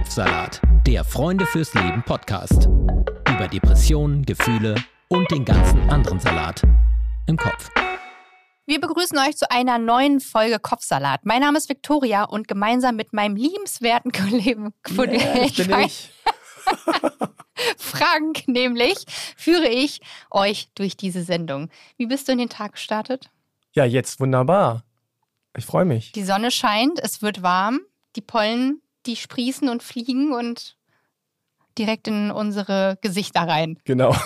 Kopfsalat, der Freunde fürs Leben Podcast. Über Depressionen, Gefühle und den ganzen anderen Salat im Kopf. Wir begrüßen euch zu einer neuen Folge Kopfsalat. Mein Name ist Viktoria und gemeinsam mit meinem liebenswerten Kollegen yeah, ich bin ich. Frank nämlich führe ich euch durch diese Sendung. Wie bist du in den Tag gestartet? Ja, jetzt wunderbar. Ich freue mich. Die Sonne scheint, es wird warm, die Pollen, die sprießen und fliegen und direkt in unsere Gesichter rein. Genau.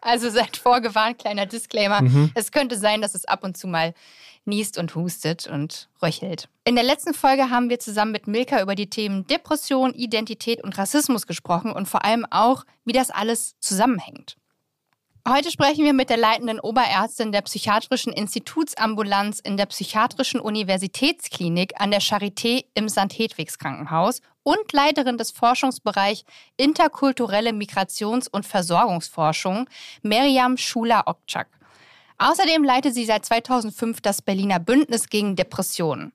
Also seid vorgewarnt, kleiner Disclaimer. Mhm. Es könnte sein, dass es ab und zu mal niest und hustet und röchelt. In der letzten Folge haben wir zusammen mit Milka über die Themen Depression, Identität und Rassismus gesprochen und vor allem auch, wie das alles zusammenhängt. Heute sprechen wir mit der leitenden Oberärztin der Psychiatrischen Institutsambulanz in der Psychiatrischen Universitätsklinik an der Charité im St. Hedwigs Krankenhaus und Leiterin des Forschungsbereichs Interkulturelle Migrations- und Versorgungsforschung, Meriam Schuler-Okczak. Außerdem leitet sie seit 2005 das Berliner Bündnis gegen Depressionen.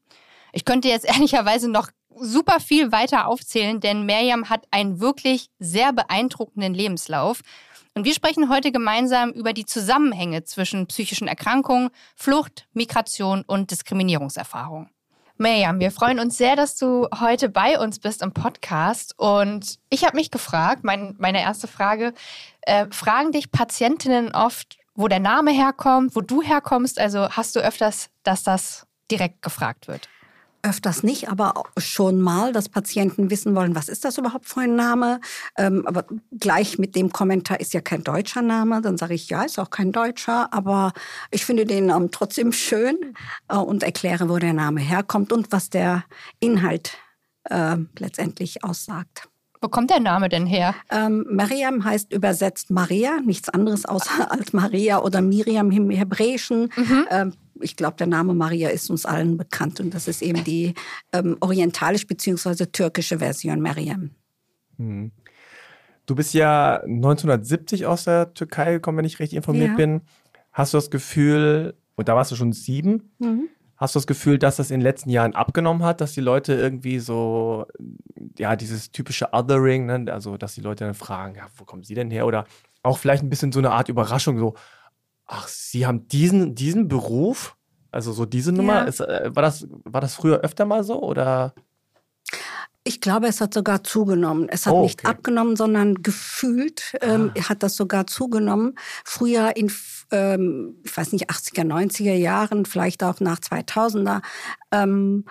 Ich könnte jetzt ehrlicherweise noch super viel weiter aufzählen, denn Meriam hat einen wirklich sehr beeindruckenden Lebenslauf. Und wir sprechen heute gemeinsam über die Zusammenhänge zwischen psychischen Erkrankungen, Flucht, Migration und Diskriminierungserfahrung. Miriam, wir freuen uns sehr, dass du heute bei uns bist im Podcast. Und ich habe mich gefragt, mein, meine erste Frage, äh, fragen dich Patientinnen oft, wo der Name herkommt, wo du herkommst? Also hast du öfters, dass das direkt gefragt wird? Öfters nicht, aber schon mal, dass Patienten wissen wollen, was ist das überhaupt für ein Name? Ähm, aber gleich mit dem Kommentar ist ja kein deutscher Name. Dann sage ich, ja, ist auch kein deutscher, aber ich finde den ähm, trotzdem schön äh, und erkläre, wo der Name herkommt und was der Inhalt äh, letztendlich aussagt. Wo kommt der Name denn her? Ähm, Mariam heißt übersetzt Maria, nichts anderes außer als Maria oder Miriam im Hebräischen. Mhm. Ähm, ich glaube, der Name Maria ist uns allen bekannt und das ist eben die ähm, orientalisch bzw. türkische Version Mariam. Hm. Du bist ja 1970 aus der Türkei gekommen, wenn ich richtig informiert ja. bin. Hast du das Gefühl, und da warst du schon sieben, mhm. Hast du das Gefühl, dass das in den letzten Jahren abgenommen hat, dass die Leute irgendwie so, ja, dieses typische Othering, ne? also dass die Leute dann fragen, ja, wo kommen sie denn her? Oder auch vielleicht ein bisschen so eine Art Überraschung, so, ach, Sie haben diesen, diesen Beruf? Also so diese Nummer, ja. ist, äh, war, das, war das früher öfter mal so oder? Ich glaube, es hat sogar zugenommen. Es hat oh, okay. nicht abgenommen, sondern gefühlt ähm, ah. hat das sogar zugenommen. Früher in, ähm, ich weiß nicht, 80er, 90er Jahren, vielleicht auch nach 2000er, ähm,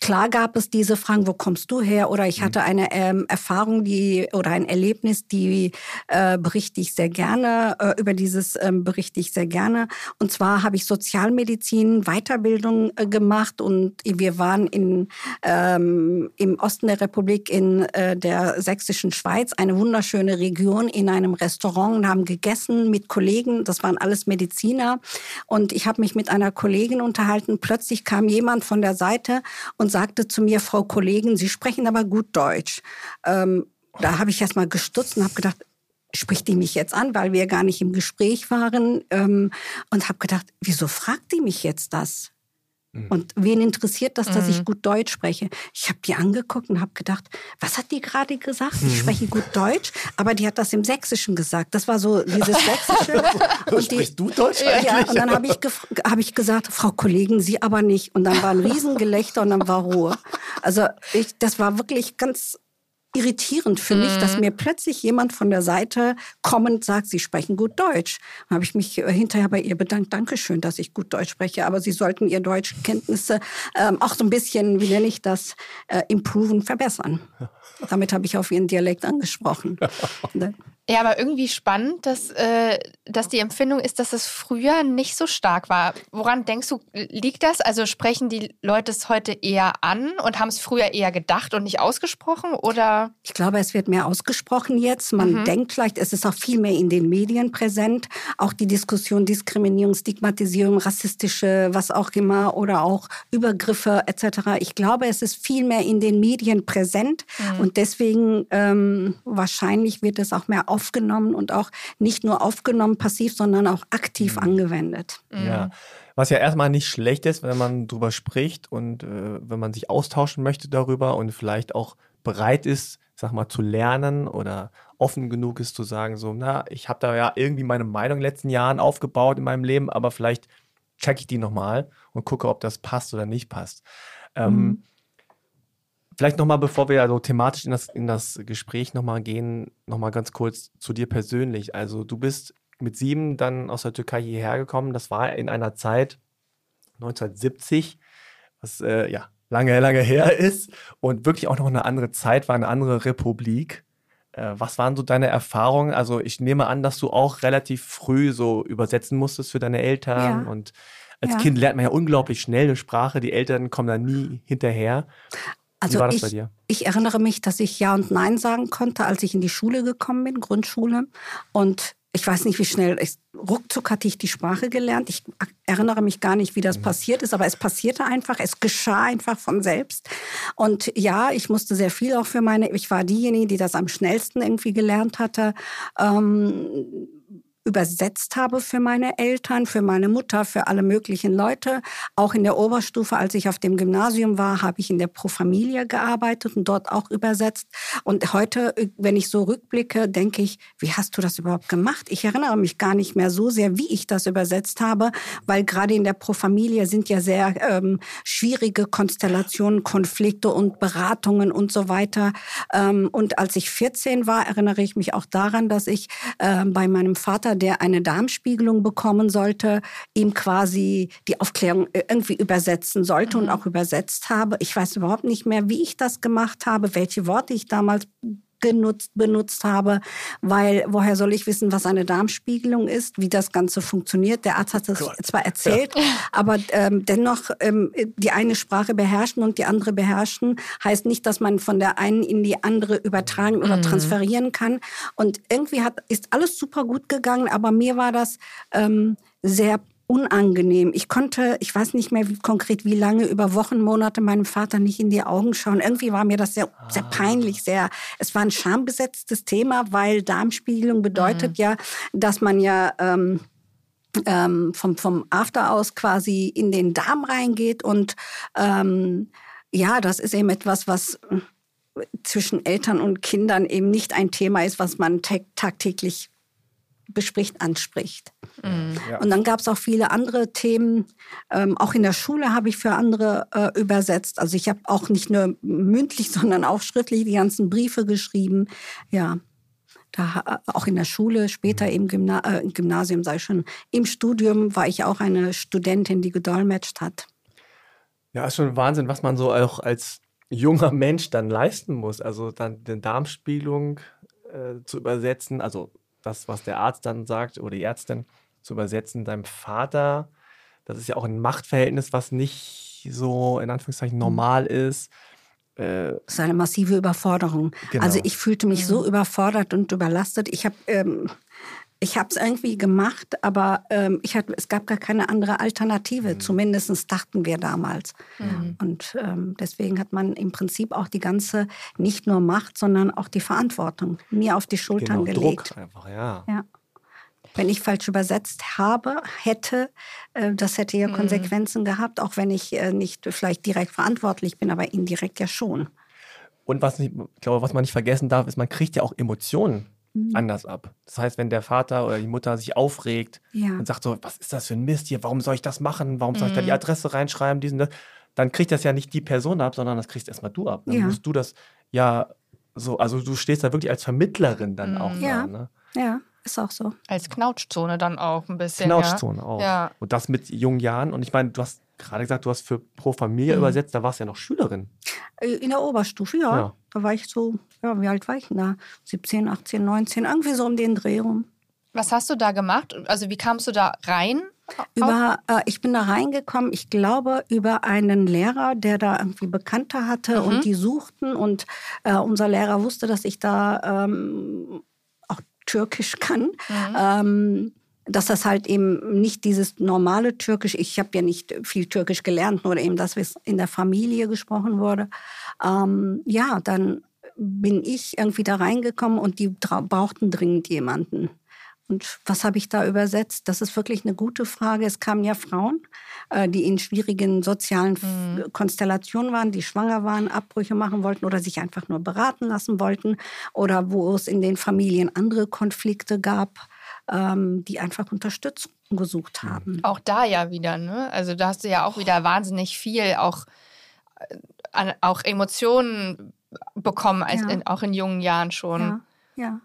Klar gab es diese Fragen, wo kommst du her? Oder ich mhm. hatte eine ähm, Erfahrung, die oder ein Erlebnis, die äh, berichte ich sehr gerne. Äh, über dieses ähm, berichte ich sehr gerne. Und zwar habe ich Sozialmedizin Weiterbildung äh, gemacht und wir waren in ähm, im Osten der Republik in äh, der sächsischen Schweiz, eine wunderschöne Region, in einem Restaurant und haben gegessen mit Kollegen. Das waren alles Mediziner und ich habe mich mit einer Kollegin unterhalten. Plötzlich kam jemand von der Seite und sagte zu mir, Frau Kollegin, Sie sprechen aber gut Deutsch. Ähm, da habe ich erst mal gestutzt und habe gedacht, spricht die mich jetzt an, weil wir gar nicht im Gespräch waren ähm, und habe gedacht, wieso fragt die mich jetzt das? Mhm. Und wen interessiert das, dass mhm. ich gut Deutsch spreche? Ich habe die angeguckt und habe gedacht, was hat die gerade gesagt? Ich mhm. spreche gut Deutsch, aber die hat das im Sächsischen gesagt. Das war so dieses Sächsische. und Sprichst du Deutsch eigentlich? Ja, und dann habe ich, hab ich gesagt, Frau Kollegin, Sie aber nicht. Und dann war ein Riesengelächter und dann war Ruhe. Also ich, das war wirklich ganz irritierend für mhm. mich, dass mhm. mir plötzlich jemand von der Seite kommend sagt, Sie sprechen gut Deutsch. Dann habe ich mich äh, hinterher bei ihr bedankt, Dankeschön, dass ich gut Deutsch spreche, aber Sie sollten Ihr Deutschkenntnisse ähm, auch so ein bisschen, wie nenne ich das, äh, improven, verbessern. Damit habe ich auf Ihren Dialekt angesprochen. Ne? Ja, aber irgendwie spannend, dass, äh, dass die Empfindung ist, dass es früher nicht so stark war. Woran denkst du, liegt das? Also sprechen die Leute es heute eher an und haben es früher eher gedacht und nicht ausgesprochen? Oder? Ich glaube, es wird mehr ausgesprochen jetzt. Man mhm. denkt vielleicht, es ist auch viel mehr in den Medien präsent. Auch die Diskussion Diskriminierung, Stigmatisierung, rassistische, was auch immer, oder auch Übergriffe etc. Ich glaube, es ist viel mehr in den Medien präsent mhm. Und deswegen ähm, wahrscheinlich wird es auch mehr auf aufgenommen und auch nicht nur aufgenommen passiv, sondern auch aktiv mhm. angewendet. Ja. Was ja erstmal nicht schlecht ist, wenn man drüber spricht und äh, wenn man sich austauschen möchte darüber und vielleicht auch bereit ist, sag mal, zu lernen oder offen genug ist zu sagen, so, na, ich habe da ja irgendwie meine Meinung in den letzten Jahren aufgebaut in meinem Leben, aber vielleicht checke ich die nochmal und gucke, ob das passt oder nicht passt. Ähm, mhm. Vielleicht nochmal, bevor wir also thematisch in das, in das Gespräch nochmal gehen, nochmal ganz kurz zu dir persönlich. Also du bist mit sieben dann aus der Türkei hierher gekommen. Das war in einer Zeit 1970, was äh, ja lange, lange her ist und wirklich auch noch eine andere Zeit war, eine andere Republik. Äh, was waren so deine Erfahrungen? Also ich nehme an, dass du auch relativ früh so übersetzen musstest für deine Eltern ja. und als ja. Kind lernt man ja unglaublich schnell eine Sprache, die Eltern kommen da nie hinterher. Also ich? Ich erinnere mich, dass ich Ja und Nein sagen konnte, als ich in die Schule gekommen bin, Grundschule. Und ich weiß nicht, wie schnell, ich, ruckzuck hatte ich die Sprache gelernt. Ich erinnere mich gar nicht, wie das mhm. passiert ist, aber es passierte einfach, es geschah einfach von selbst. Und ja, ich musste sehr viel auch für meine, ich war diejenige, die das am schnellsten irgendwie gelernt hatte. Ähm, übersetzt habe für meine Eltern, für meine Mutter, für alle möglichen Leute. Auch in der Oberstufe, als ich auf dem Gymnasium war, habe ich in der Pro Familia gearbeitet und dort auch übersetzt. Und heute, wenn ich so rückblicke, denke ich, wie hast du das überhaupt gemacht? Ich erinnere mich gar nicht mehr so sehr, wie ich das übersetzt habe, weil gerade in der Pro Familia sind ja sehr ähm, schwierige Konstellationen, Konflikte und Beratungen und so weiter. Ähm, und als ich 14 war, erinnere ich mich auch daran, dass ich äh, bei meinem Vater Vater, der eine Darmspiegelung bekommen sollte, ihm quasi die Aufklärung äh, irgendwie übersetzen sollte mhm. und auch übersetzt habe. Ich weiß überhaupt nicht mehr, wie ich das gemacht habe, welche Worte ich damals genutzt, benutzt habe, weil woher soll ich wissen, was eine Darmspiegelung ist, wie das Ganze funktioniert. Der Arzt hat es zwar erzählt, ja. aber ähm, dennoch ähm, die eine Sprache beherrschen und die andere beherrschen, heißt nicht, dass man von der einen in die andere übertragen oder mhm. transferieren kann. Und irgendwie hat, ist alles super gut gegangen, aber mir war das ähm, sehr unangenehm. Ich konnte, ich weiß nicht mehr wie, konkret wie lange, über Wochen, Monate meinem Vater nicht in die Augen schauen. Irgendwie war mir das sehr, sehr ah. peinlich, sehr, es war ein schambesetztes Thema, weil Darmspiegelung bedeutet mhm. ja, dass man ja, ähm, ähm, vom, vom After aus quasi in den Darm reingeht und ähm, ja, das ist eben etwas, was zwischen Eltern und Kindern eben nicht ein Thema ist, was man tagtäglich bespricht, anspricht. Mhm. Ja. Und dann gab es auch viele andere Themen. Ähm, auch in der Schule habe ich für andere äh, übersetzt. Also ich habe auch nicht nur mündlich, sondern auch schriftlich die ganzen Briefe geschrieben. Ja, da äh, auch in der Schule, später mhm. im, Gymna äh, Gymnasium, sei schon, im Studium war ich auch eine Studentin, die gedolmetscht hat. Ja, ist schon Wahnsinn, was man so auch als junger Mensch dann leisten muss. Also dann die Darmspiegelung äh, zu übersetzen, also das, was der Arzt dann sagt oder die Ärztin, zu übersetzen, deinem Vater, das ist ja auch ein Machtverhältnis, was nicht so in Anführungszeichen mhm. normal ist. Äh, das ist eine massive Überforderung. Genau. Also ich fühlte mich so mhm. überfordert und überlastet. Ich habe ähm, ich habe es irgendwie gemacht, aber ähm, ich hatte, es gab gar keine andere Alternative. Mhm. Zumindest dachten wir damals. Mhm. Und ähm, deswegen hat man im Prinzip auch die ganze, nicht nur Macht, sondern auch die Verantwortung mir auf die Schultern genau, gelegt. Druck einfach, ja. ja. Wenn ich falsch übersetzt habe, hätte, äh, das hätte ja mhm. Konsequenzen gehabt, auch wenn ich äh, nicht vielleicht direkt verantwortlich bin, aber indirekt ja schon. Und was ich glaube, was man nicht vergessen darf, ist, man kriegt ja auch Emotionen mhm. anders ab. Das heißt, wenn der Vater oder die Mutter sich aufregt ja. und sagt so, was ist das für ein Mist hier, warum soll ich das machen, warum soll ich da die mhm. Adresse reinschreiben, diesen, das, dann kriegt das ja nicht die Person ab, sondern das kriegst erstmal du ab. Dann ja. musst du das ja so, also du stehst da wirklich als Vermittlerin dann mhm. auch ja. da. Ne? Ja. Ist auch so. Als Knautschzone dann auch ein bisschen. Knautschzone ja. auch. Ja. Und das mit jungen Jahren. Und ich meine, du hast gerade gesagt, du hast für Pro Familia mhm. übersetzt, da warst du ja noch Schülerin. Äh, in der Oberstufe, ja. ja. Da war ich so, ja, wie alt war ich da? 17, 18, 19, irgendwie so um den Dreh rum. Was hast du da gemacht? Also wie kamst du da rein? Über, äh, ich bin da reingekommen, ich glaube, über einen Lehrer, der da irgendwie Bekannte hatte mhm. und die suchten. Und äh, unser Lehrer wusste, dass ich da ähm, auch Türkisch kann. Mhm. Ähm, dass das halt eben nicht dieses normale Türkisch, ich habe ja nicht viel Türkisch gelernt, nur eben das, was in der Familie gesprochen wurde. Ähm, ja, dann bin ich irgendwie da reingekommen und die brauchten dringend jemanden. Und was habe ich da übersetzt? Das ist wirklich eine gute Frage. Es kamen ja Frauen, äh, die in schwierigen sozialen mhm. Konstellationen waren, die schwanger waren, Abbrüche machen wollten oder sich einfach nur beraten lassen wollten oder wo es in den Familien andere Konflikte gab, ähm, die einfach Unterstützung gesucht mhm. haben. Auch da ja wieder, ne? Also da hast du ja auch wieder wahnsinnig viel, auch, äh, auch Emotionen bekommen, als ja. in, auch in jungen Jahren schon. Ja, ja.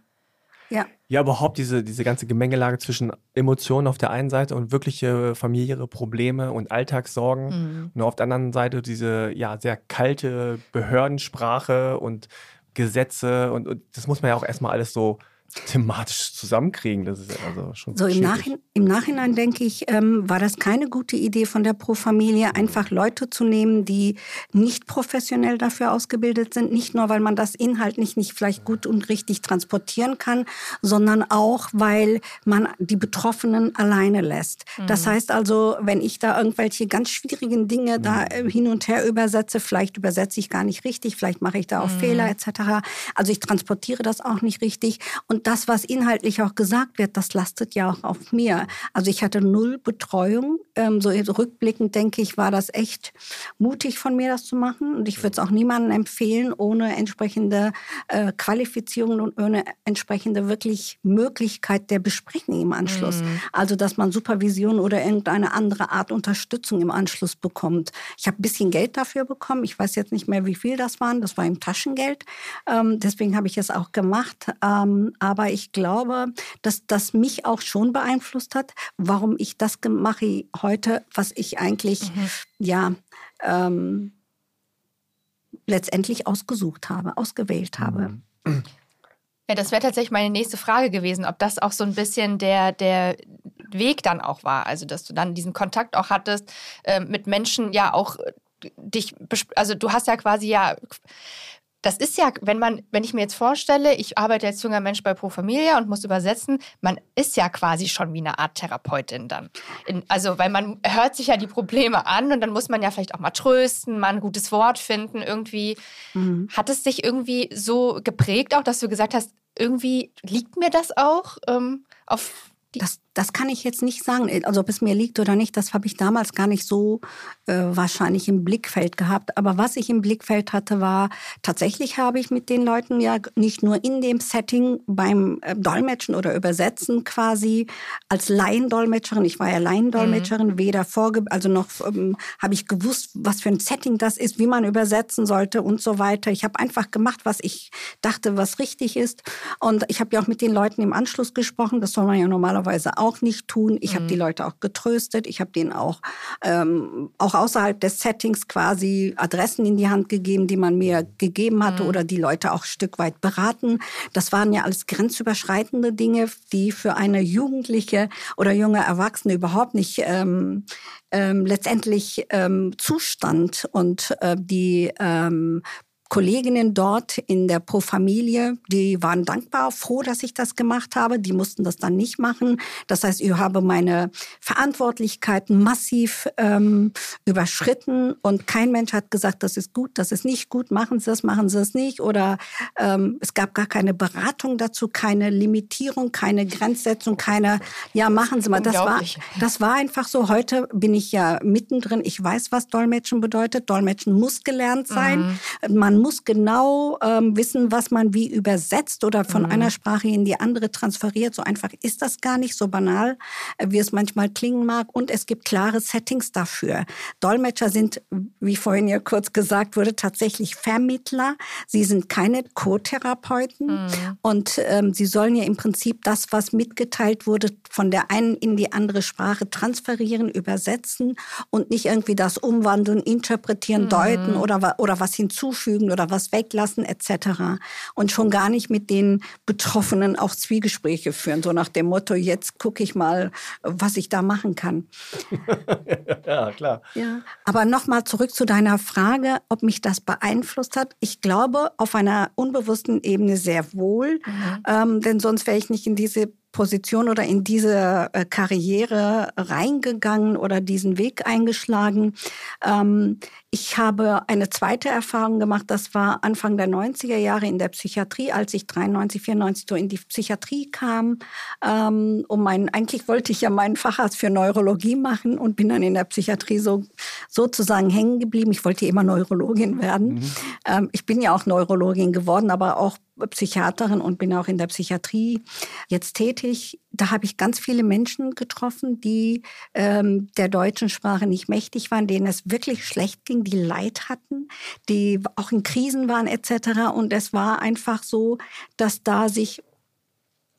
Ja. Ja, überhaupt diese, diese ganze Gemengelage zwischen Emotionen auf der einen Seite und wirkliche familiäre Probleme und Alltagssorgen. Mhm. Und auf der anderen Seite diese ja sehr kalte Behördensprache und Gesetze. Und, und das muss man ja auch erstmal alles so thematisch zusammenkriegen. Das ist also schon so im, Nachhinein, im Nachhinein denke ich, ähm, war das keine gute Idee von der Pro Familie, einfach Leute zu nehmen, die nicht professionell dafür ausgebildet sind. Nicht nur, weil man das inhaltlich nicht vielleicht gut und richtig transportieren kann, sondern auch, weil man die Betroffenen alleine lässt. Mhm. Das heißt also, wenn ich da irgendwelche ganz schwierigen Dinge da mhm. äh, hin und her übersetze, vielleicht übersetze ich gar nicht richtig, vielleicht mache ich da auch mhm. Fehler etc. Also ich transportiere das auch nicht richtig und das, was inhaltlich auch gesagt wird, das lastet ja auch auf mir. Also ich hatte null Betreuung. Ähm, so rückblickend denke ich, war das echt mutig von mir, das zu machen. Und ich würde es auch niemandem empfehlen, ohne entsprechende äh, Qualifizierung und ohne entsprechende wirklich Möglichkeit der Besprechung im Anschluss. Mhm. Also dass man Supervision oder irgendeine andere Art Unterstützung im Anschluss bekommt. Ich habe ein bisschen Geld dafür bekommen. Ich weiß jetzt nicht mehr, wie viel das waren. Das war im Taschengeld. Ähm, deswegen habe ich es auch gemacht. Ähm, aber ich glaube, dass das mich auch schon beeinflusst hat, warum ich das mache heute, was ich eigentlich, mhm. ja, ähm, letztendlich ausgesucht habe, ausgewählt habe. Ja, das wäre tatsächlich meine nächste Frage gewesen, ob das auch so ein bisschen der, der Weg dann auch war. Also, dass du dann diesen Kontakt auch hattest äh, mit Menschen, ja auch dich, also du hast ja quasi ja das ist ja, wenn man, wenn ich mir jetzt vorstelle, ich arbeite als junger Mensch bei Pro Familia und muss übersetzen, man ist ja quasi schon wie eine Art Therapeutin dann. In, also, weil man hört sich ja die Probleme an und dann muss man ja vielleicht auch mal trösten, mal ein gutes Wort finden, irgendwie. Mhm. Hat es dich irgendwie so geprägt auch, dass du gesagt hast, irgendwie liegt mir das auch ähm, auf das, das kann ich jetzt nicht sagen. Also ob es mir liegt oder nicht, das habe ich damals gar nicht so äh, wahrscheinlich im Blickfeld gehabt. Aber was ich im Blickfeld hatte, war, tatsächlich habe ich mit den Leuten ja nicht nur in dem Setting beim äh, Dolmetschen oder Übersetzen quasi als Laiendolmetscherin, ich war ja Laiendolmetscherin, mhm. weder vorge... Also noch ähm, habe ich gewusst, was für ein Setting das ist, wie man übersetzen sollte und so weiter. Ich habe einfach gemacht, was ich dachte, was richtig ist. Und ich habe ja auch mit den Leuten im Anschluss gesprochen. Das soll man ja normalerweise auch nicht tun. Ich mhm. habe die Leute auch getröstet. Ich habe denen auch, ähm, auch außerhalb des Settings quasi Adressen in die Hand gegeben, die man mir gegeben hatte mhm. oder die Leute auch ein Stück weit beraten. Das waren ja alles grenzüberschreitende Dinge, die für eine Jugendliche oder junge Erwachsene überhaupt nicht ähm, ähm, letztendlich ähm, Zustand und äh, die ähm, Kolleginnen dort in der Pro Familie, die waren dankbar, froh, dass ich das gemacht habe. Die mussten das dann nicht machen. Das heißt, ich habe meine Verantwortlichkeiten massiv ähm, überschritten und kein Mensch hat gesagt, das ist gut, das ist nicht gut, machen Sie das, machen Sie es nicht. Oder ähm, es gab gar keine Beratung dazu, keine Limitierung, keine Grenzsetzung, keine, ja, machen Sie mal. Das war, das war einfach so. Heute bin ich ja mittendrin. Ich weiß, was Dolmetschen bedeutet. Dolmetschen muss gelernt sein. Mhm. Man man muss genau ähm, wissen, was man wie übersetzt oder von mhm. einer Sprache in die andere transferiert. So einfach ist das gar nicht, so banal, äh, wie es manchmal klingen mag. Und es gibt klare Settings dafür. Dolmetscher sind, wie vorhin ja kurz gesagt wurde, tatsächlich Vermittler. Sie sind keine Co-Therapeuten. Mhm. Und ähm, sie sollen ja im Prinzip das, was mitgeteilt wurde, von der einen in die andere Sprache transferieren, übersetzen und nicht irgendwie das umwandeln, interpretieren, mhm. deuten oder, oder was hinzufügen hinzufügen oder was weglassen etc. Und schon gar nicht mit den Betroffenen auch Zwiegespräche führen, so nach dem Motto, jetzt gucke ich mal, was ich da machen kann. ja, klar. Ja. Aber nochmal zurück zu deiner Frage, ob mich das beeinflusst hat. Ich glaube, auf einer unbewussten Ebene sehr wohl, mhm. ähm, denn sonst wäre ich nicht in diese Position oder in diese äh, Karriere reingegangen oder diesen Weg eingeschlagen. Ähm, ich habe eine zweite Erfahrung gemacht, das war Anfang der 90er Jahre in der Psychiatrie, als ich 93, 94 so in die Psychiatrie kam. Ähm, um meinen, eigentlich wollte ich ja meinen Facharzt für Neurologie machen und bin dann in der Psychiatrie so sozusagen hängen geblieben. Ich wollte immer Neurologin werden. Mhm. Ähm, ich bin ja auch Neurologin geworden, aber auch Psychiaterin und bin auch in der Psychiatrie jetzt tätig. Da habe ich ganz viele Menschen getroffen, die ähm, der deutschen Sprache nicht mächtig waren, denen es wirklich schlecht ging, die Leid hatten, die auch in Krisen waren etc. Und es war einfach so, dass da sich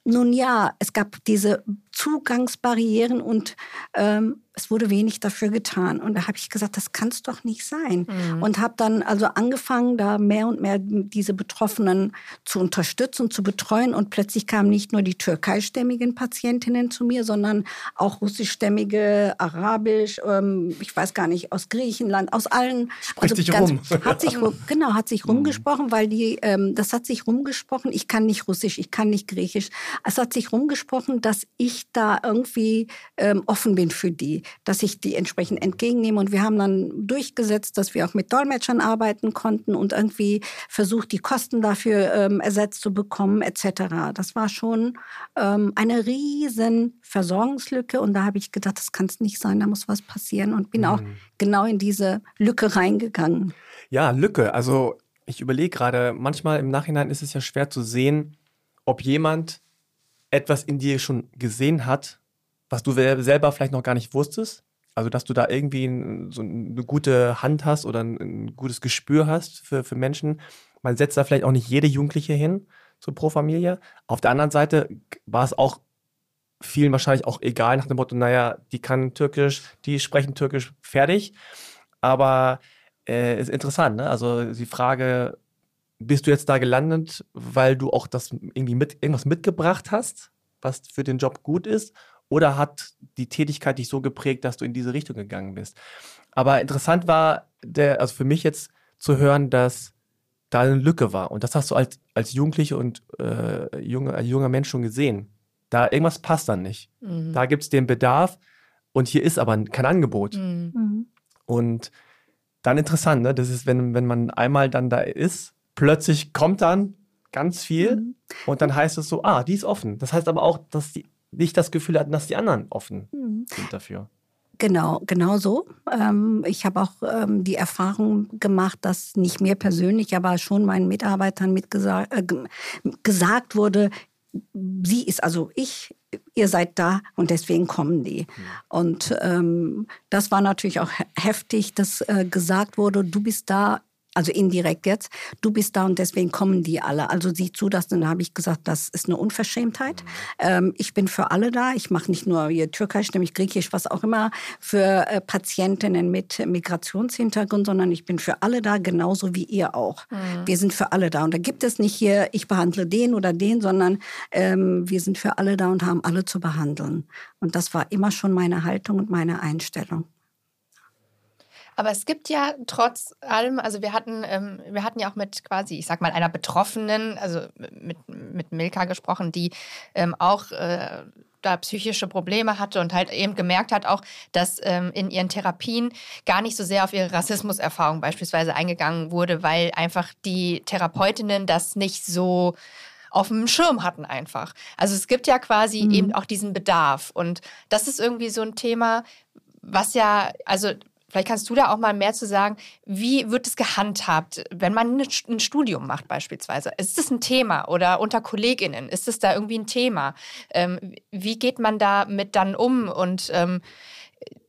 nun ja, es gab diese Zugangsbarrieren und ähm, es wurde wenig dafür getan. Und da habe ich gesagt, das kann es doch nicht sein. Mhm. Und habe dann also angefangen, da mehr und mehr diese Betroffenen zu unterstützen, zu betreuen. Und plötzlich kamen nicht nur die türkeistämmigen Patientinnen zu mir, sondern auch russischstämmige, arabisch, ähm, ich weiß gar nicht, aus Griechenland, aus allen. Spricht also ganz, rum. Hat sich, genau, hat sich mhm. rumgesprochen, weil die, ähm, das hat sich rumgesprochen. Ich kann nicht Russisch, ich kann nicht Griechisch. Es hat sich rumgesprochen, dass ich da irgendwie ähm, offen bin für die, dass ich die entsprechend entgegennehme. Und wir haben dann durchgesetzt, dass wir auch mit Dolmetschern arbeiten konnten und irgendwie versucht, die Kosten dafür ähm, ersetzt zu bekommen, etc. Das war schon ähm, eine riesen Versorgungslücke. Und da habe ich gedacht, das kann es nicht sein, da muss was passieren. Und bin mhm. auch genau in diese Lücke reingegangen. Ja, Lücke. Also ich überlege gerade, manchmal im Nachhinein ist es ja schwer zu sehen, ob jemand etwas in dir schon gesehen hat, was du selber vielleicht noch gar nicht wusstest? Also, dass du da irgendwie so eine gute Hand hast oder ein, gutes Gespür hast für, für Menschen. Man setzt da vielleicht auch nicht jede Jugendliche hin, so pro Familie. Auf der anderen Seite war es auch vielen wahrscheinlich auch egal nach dem Motto, naja, die kann Türkisch, die sprechen Türkisch, fertig. Aber äh, ist interessant, ne? Also die Frage, bist du jetzt da gelandet, weil du auch das irgendwie mit, irgendwas mitgebracht hast, was für den Job gut ist? Oder hat die Tätigkeit dich so geprägt, dass du in diese Richtung gegangen bist? Aber interessant war, der, also für mich jetzt zu hören, dass da eine Lücke war. Und das hast du als, als Jugendliche und äh, junge, als junger Mensch schon gesehen. Da irgendwas passt dann nicht. Mhm. Da gibt es den Bedarf und hier ist aber kein Angebot. Mhm. mhm. Und dann interessant, ne? Das ist, wenn, wenn man einmal dann da ist plötzlich kommt dann ganz viel mhm. und dann heißt es so, ah, die ist offen. Das heißt aber auch, dass die nicht das Gefühl hatten, dass die anderen offen mhm. sind dafür. Genau, genau so. Ähm, ich habe auch ähm, die Erfahrung gemacht, dass nicht mir persönlich, aber schon meinen Mitarbeitern mitgesagt äh, gesagt wurde, sie ist also ich, ihr seid da und deswegen kommen die. Mhm. Und ähm, das war natürlich auch heftig, dass äh, gesagt wurde, du bist da, also indirekt jetzt, du bist da und deswegen kommen die alle. Also sieh zu, dass dann habe ich gesagt, das ist eine Unverschämtheit. Ähm, ich bin für alle da. Ich mache nicht nur hier Türkisch, nämlich Griechisch, was auch immer, für äh, Patientinnen mit Migrationshintergrund, sondern ich bin für alle da, genauso wie ihr auch. Mhm. Wir sind für alle da. Und da gibt es nicht hier, ich behandle den oder den, sondern ähm, wir sind für alle da und haben alle zu behandeln. Und das war immer schon meine Haltung und meine Einstellung. Aber es gibt ja trotz allem, also wir hatten, ähm, wir hatten ja auch mit quasi, ich sag mal, einer Betroffenen, also mit, mit Milka gesprochen, die ähm, auch äh, da psychische Probleme hatte und halt eben gemerkt hat auch, dass ähm, in ihren Therapien gar nicht so sehr auf ihre Rassismuserfahrung beispielsweise eingegangen wurde, weil einfach die Therapeutinnen das nicht so auf dem Schirm hatten einfach. Also es gibt ja quasi mhm. eben auch diesen Bedarf und das ist irgendwie so ein Thema, was ja, also Vielleicht kannst du da auch mal mehr zu sagen. Wie wird es gehandhabt, wenn man ein Studium macht beispielsweise? Ist das ein Thema oder unter Kolleginnen? Ist das da irgendwie ein Thema? Ähm, wie geht man damit dann um und ähm,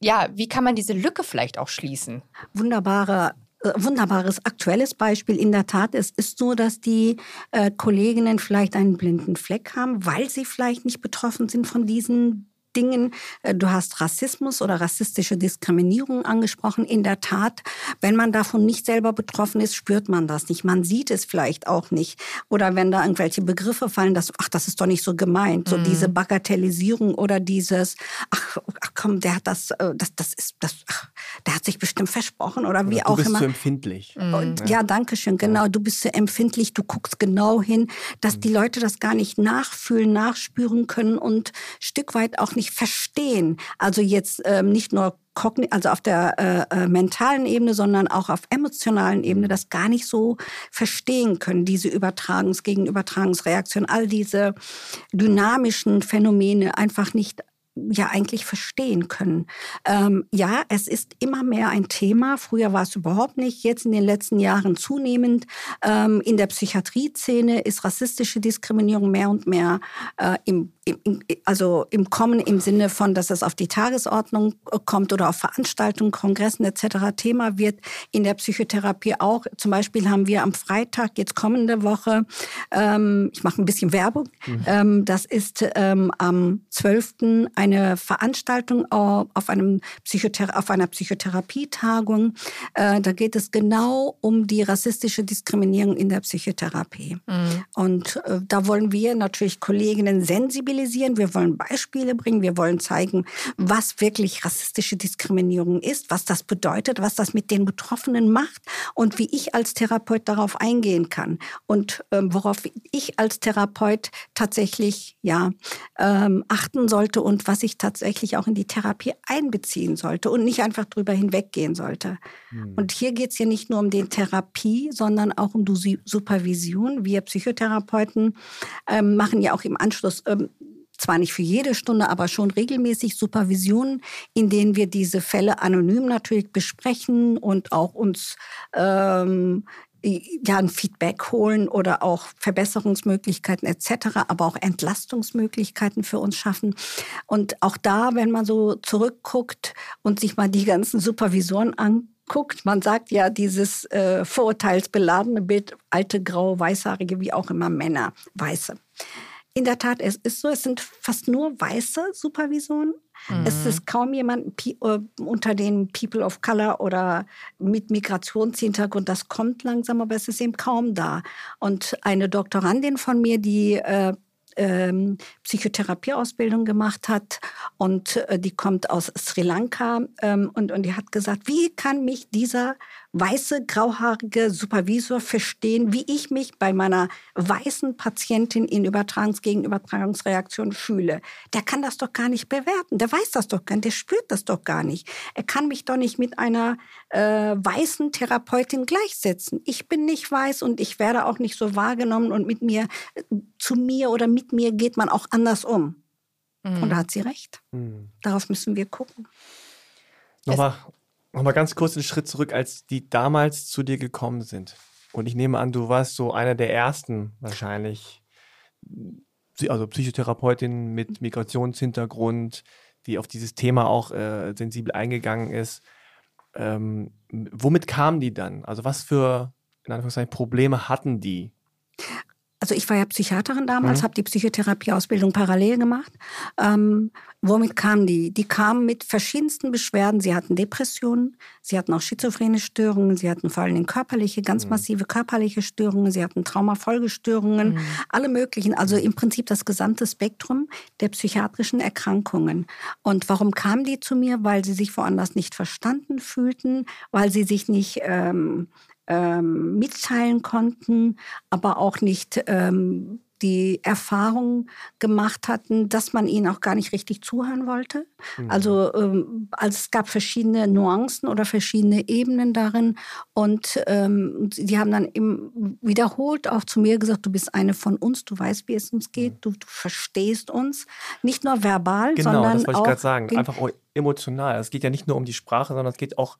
ja, wie kann man diese Lücke vielleicht auch schließen? Wunderbare äh, wunderbares aktuelles Beispiel. In der Tat, es ist so, dass die äh, Kolleginnen vielleicht einen blinden Fleck haben, weil sie vielleicht nicht betroffen sind von diesen Dingen. Äh, du hast Rassismus oder rassistische Diskriminierung angesprochen. In der Tat, wenn man davon nicht selber betroffen ist, spürt man das nicht. Man sieht es vielleicht auch nicht. Oder wenn da irgendwelche Begriffe fallen, dass, ach, das ist doch nicht so gemeint. So mhm. diese Bagatellisierung oder dieses, ach, ach, komm, der hat das, äh, das, das ist, das, ach, der hat sich bestimmt versprochen oder, oder wie auch immer. Du bist zu empfindlich. Mhm. Ja, danke schön. Genau, du bist zu empfindlich. Du guckst genau hin, dass mhm. die Leute das gar nicht nachfühlen, nachspüren können und Stück weit auch nicht wirklich verstehen. Also jetzt ähm, nicht nur also auf der äh, äh, mentalen Ebene, sondern auch auf emotionalen Ebene das gar nicht so verstehen können, diese Übertragungs-, Gegenübertragungsreaktion, all diese dynamischen Phänomene einfach nicht ja eigentlich verstehen können. Ähm, ja, es ist immer mehr ein Thema. Früher war es überhaupt nicht. Jetzt in den letzten Jahren zunehmend. Ähm, in der Psychiatrieszene ist rassistische Diskriminierung mehr und mehr äh, im also im Kommen im Sinne von, dass es auf die Tagesordnung äh, kommt oder auf Veranstaltungen, Kongressen etc. Thema wird in der Psychotherapie auch. Zum Beispiel haben wir am Freitag jetzt kommende Woche, ähm, ich mache ein bisschen Werbung, mhm. ähm, das ist ähm, am 12. eine Veranstaltung auf, einem Psychothera auf einer Psychotherapietagung. Äh, da geht es genau um die rassistische Diskriminierung in der Psychotherapie. Mhm. Und äh, da wollen wir natürlich Kolleginnen sensibilisieren wir wollen Beispiele bringen, wir wollen zeigen, was wirklich rassistische Diskriminierung ist, was das bedeutet, was das mit den Betroffenen macht und wie ich als Therapeut darauf eingehen kann und ähm, worauf ich als Therapeut tatsächlich ja ähm, achten sollte und was ich tatsächlich auch in die Therapie einbeziehen sollte und nicht einfach drüber hinweggehen sollte. Mhm. Und hier geht es ja nicht nur um die Therapie, sondern auch um die Supervision. Wir Psychotherapeuten ähm, machen ja auch im Anschluss ähm, zwar nicht für jede Stunde, aber schon regelmäßig Supervisionen, in denen wir diese Fälle anonym natürlich besprechen und auch uns ähm, ja, ein Feedback holen oder auch Verbesserungsmöglichkeiten etc., aber auch Entlastungsmöglichkeiten für uns schaffen. Und auch da, wenn man so zurückguckt und sich mal die ganzen Supervisoren anguckt, man sagt ja dieses äh, vorurteilsbeladene Bild, alte, graue, weißhaarige, wie auch immer Männer, weiße. In der Tat, es ist so, es sind fast nur weiße Supervisoren. Mhm. Es ist kaum jemand äh, unter den People of Color oder mit Migrationshintergrund. Das kommt langsam, aber es ist eben kaum da. Und eine Doktorandin von mir, die äh, ähm, Psychotherapieausbildung gemacht hat und äh, die kommt aus Sri Lanka ähm, und, und die hat gesagt, wie kann mich dieser weiße, grauhaarige Supervisor verstehen, wie ich mich bei meiner weißen Patientin in Übertragungs- gegen Übertragungsreaktion fühle. Der kann das doch gar nicht bewerten. Der weiß das doch gar nicht. Der spürt das doch gar nicht. Er kann mich doch nicht mit einer äh, weißen Therapeutin gleichsetzen. Ich bin nicht weiß und ich werde auch nicht so wahrgenommen und mit mir, zu mir oder mit mir geht man auch anders um. Mhm. Und da hat sie recht. Mhm. Darauf müssen wir gucken. Nochmal, Nochmal ganz kurz einen Schritt zurück, als die damals zu dir gekommen sind. Und ich nehme an, du warst so einer der ersten wahrscheinlich, also Psychotherapeutin mit Migrationshintergrund, die auf dieses Thema auch äh, sensibel eingegangen ist. Ähm, womit kamen die dann? Also was für in Anführungszeichen Probleme hatten die? Also ich war ja Psychiaterin damals, mhm. habe die Psychotherapieausbildung parallel gemacht. Ähm, womit kamen die? Die kamen mit verschiedensten Beschwerden. Sie hatten Depressionen, sie hatten auch schizophrene Störungen, sie hatten vor allem körperliche, ganz mhm. massive körperliche Störungen, sie hatten Traumafolgestörungen, mhm. alle möglichen. Also im Prinzip das gesamte Spektrum der psychiatrischen Erkrankungen. Und warum kamen die zu mir? Weil sie sich woanders nicht verstanden fühlten, weil sie sich nicht ähm, ähm, mitteilen konnten, aber auch nicht ähm, die Erfahrung gemacht hatten, dass man ihnen auch gar nicht richtig zuhören wollte. Mhm. Also, ähm, also es gab verschiedene Nuancen oder verschiedene Ebenen darin. Und ähm, die haben dann im, wiederholt auch zu mir gesagt, du bist eine von uns, du weißt, wie es uns geht, mhm. du, du, verstehst uns. Nicht nur verbal, genau, sondern auch... Genau, das wollte ich gerade sagen. Einfach emotional. Es geht ja nicht nur um die Sprache, sondern es geht auch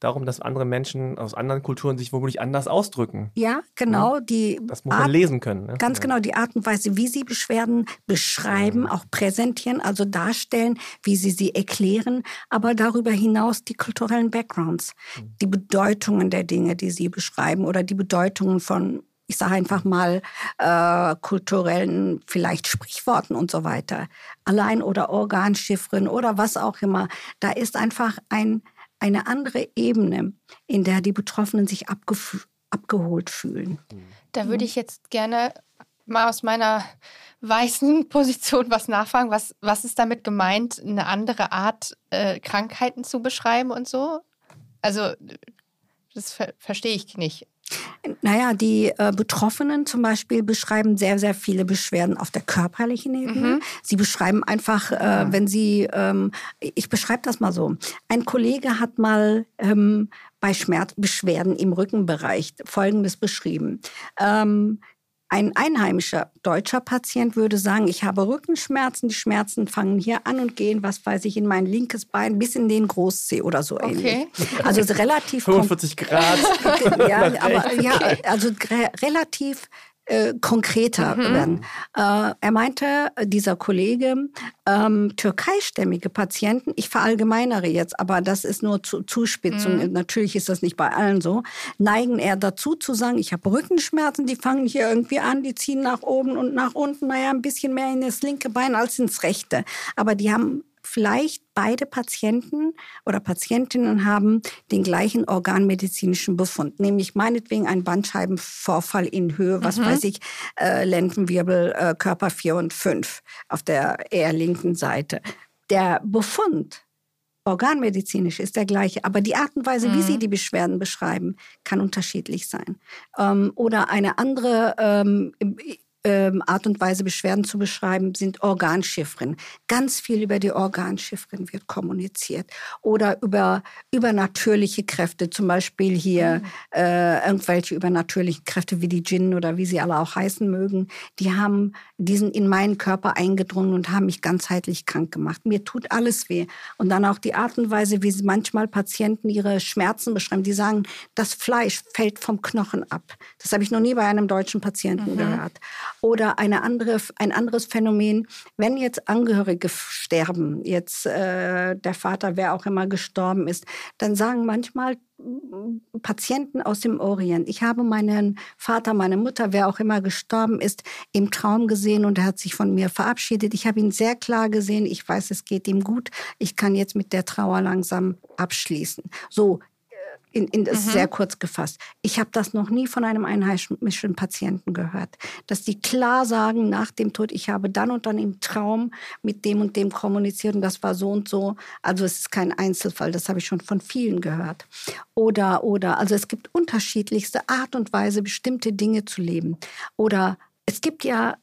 darum, dass andere Menschen aus anderen Kulturen sich womöglich anders ausdrücken. Ja, genau. Ja? Die das muss Art, man lesen können. Ne? Ganz ja. genau, die Art und Weise, wie sie Beschwerden beschreiben, ja. auch präsentieren, also darstellen, wie sie sie erklären, aber darüber hinaus die kulturellen Backgrounds, mhm. die Bedeutungen der Dinge, die sie beschreiben oder die Bedeutungen von ich sage einfach mal, äh, kulturellen vielleicht Sprichworten und so weiter. Allein oder Organschiffren oder was auch immer. Da ist einfach ein, eine andere Ebene, in der die Betroffenen sich abgeholt fühlen. Da würde ich jetzt gerne mal aus meiner weißen Position was nachfragen. Was, was ist damit gemeint, eine andere Art, äh, Krankheiten zu beschreiben und so? Also, das ver verstehe ich nicht. Naja, die äh, Betroffenen zum Beispiel beschreiben sehr, sehr viele Beschwerden auf der körperlichen Ebene. Mhm. Sie beschreiben einfach, äh, wenn sie, ähm, ich beschreibe das mal so. Ein Kollege hat mal ähm, bei Schmerzbeschwerden im Rückenbereich Folgendes beschrieben. Ähm, ein einheimischer deutscher Patient würde sagen, ich habe Rückenschmerzen, die Schmerzen fangen hier an und gehen, was weiß ich, in mein linkes Bein bis in den Großzeh oder so okay. ähnlich. Also relativ 45 Grad. ja, aber ja, also relativ äh, konkreter mhm. werden. Äh, er meinte, dieser Kollege, ähm, türkeistämmige Patienten, ich verallgemeinere jetzt, aber das ist nur zu, Zuspitzung, mhm. natürlich ist das nicht bei allen so, neigen eher dazu zu sagen, ich habe Rückenschmerzen, die fangen hier irgendwie an, die ziehen nach oben und nach unten, naja, ein bisschen mehr in das linke Bein als ins rechte. Aber die haben vielleicht beide Patienten oder Patientinnen haben den gleichen organmedizinischen Befund, nämlich meinetwegen ein Bandscheibenvorfall in Höhe, was mhm. weiß ich, äh, Lendenwirbel, äh, Körper 4 und 5 auf der eher linken Seite. Der Befund organmedizinisch ist der gleiche, aber die Art und Weise, mhm. wie sie mhm. die Beschwerden beschreiben, kann unterschiedlich sein. Ähm, oder eine andere ähm, ähm, Art und Weise Beschwerden zu beschreiben, sind Organschiffren. Ganz viel über die Organschiffren wird kommuniziert. Oder über übernatürliche Kräfte, zum Beispiel hier mhm. äh, irgendwelche übernatürlichen Kräfte wie die Djinn oder wie sie alle auch heißen mögen, die haben diesen in meinen Körper eingedrungen und haben mich ganzheitlich krank gemacht. Mir tut alles weh. Und dann auch die Art und Weise, wie manchmal Patienten ihre Schmerzen beschreiben. Die sagen, das Fleisch fällt vom Knochen ab. Das habe ich noch nie bei einem deutschen Patienten mhm. gehört. Oder eine andere, ein anderes Phänomen, wenn jetzt Angehörige sterben, jetzt äh, der Vater, wer auch immer gestorben ist, dann sagen manchmal Patienten aus dem Orient. Ich habe meinen Vater, meine Mutter, wer auch immer gestorben ist, im Traum gesehen und er hat sich von mir verabschiedet. Ich habe ihn sehr klar gesehen. Ich weiß, es geht ihm gut. Ich kann jetzt mit der Trauer langsam abschließen. So, in, in, das mhm. sehr kurz gefasst. Ich habe das noch nie von einem einheimischen Patienten gehört, dass die klar sagen nach dem Tod, ich habe dann und dann im Traum mit dem und dem kommuniziert und das war so und so. Also es ist kein Einzelfall, das habe ich schon von vielen gehört. Oder, oder, also es gibt unterschiedlichste Art und Weise, bestimmte Dinge zu leben. Oder es gibt ja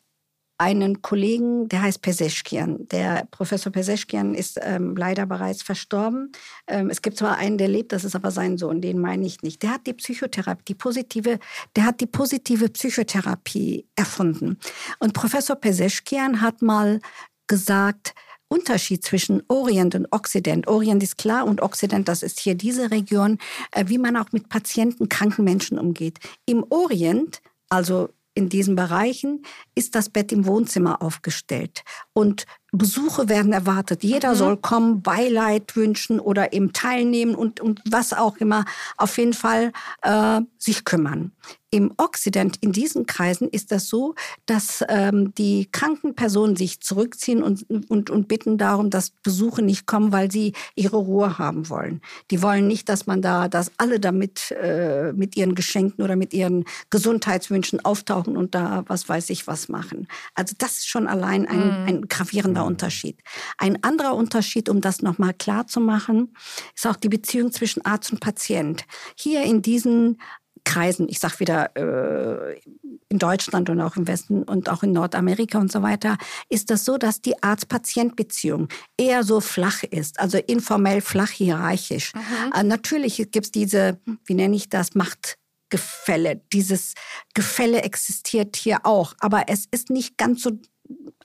einen Kollegen, der heißt Peseschkian. Der Professor Peseschkian ist ähm, leider bereits verstorben. Ähm, es gibt zwar einen, der lebt, das ist aber sein Sohn, den meine ich nicht. Der hat die Psychotherapie, die positive, der hat die positive Psychotherapie erfunden. Und Professor Peseschkian hat mal gesagt, Unterschied zwischen Orient und Occident. Orient ist klar und Occident, das ist hier diese Region, äh, wie man auch mit Patienten, kranken Menschen umgeht. Im Orient, also in diesen Bereichen ist das Bett im Wohnzimmer aufgestellt. Und Besuche werden erwartet. Jeder mhm. soll kommen, Beileid wünschen oder eben teilnehmen und, und was auch immer. Auf jeden Fall äh, sich kümmern. Im Occident, in diesen Kreisen, ist das so, dass ähm, die kranken Personen sich zurückziehen und, und, und bitten darum, dass Besuche nicht kommen, weil sie ihre Ruhe haben wollen. Die wollen nicht, dass man da, dass alle damit äh, mit ihren Geschenken oder mit ihren Gesundheitswünschen auftauchen und da was weiß ich was machen. Also das ist schon allein ein, mhm. ein gravierender mhm. Unterschied. Ein anderer Unterschied, um das nochmal klar zu machen, ist auch die Beziehung zwischen Arzt und Patient. Hier in diesen Kreisen, ich sage wieder äh, in Deutschland und auch im Westen und auch in Nordamerika und so weiter, ist das so, dass die Arzt-Patient-Beziehung eher so flach ist, also informell flach hierarchisch. Mhm. Äh, natürlich gibt es diese, wie nenne ich das, Machtgefälle. Dieses Gefälle existiert hier auch, aber es ist nicht ganz so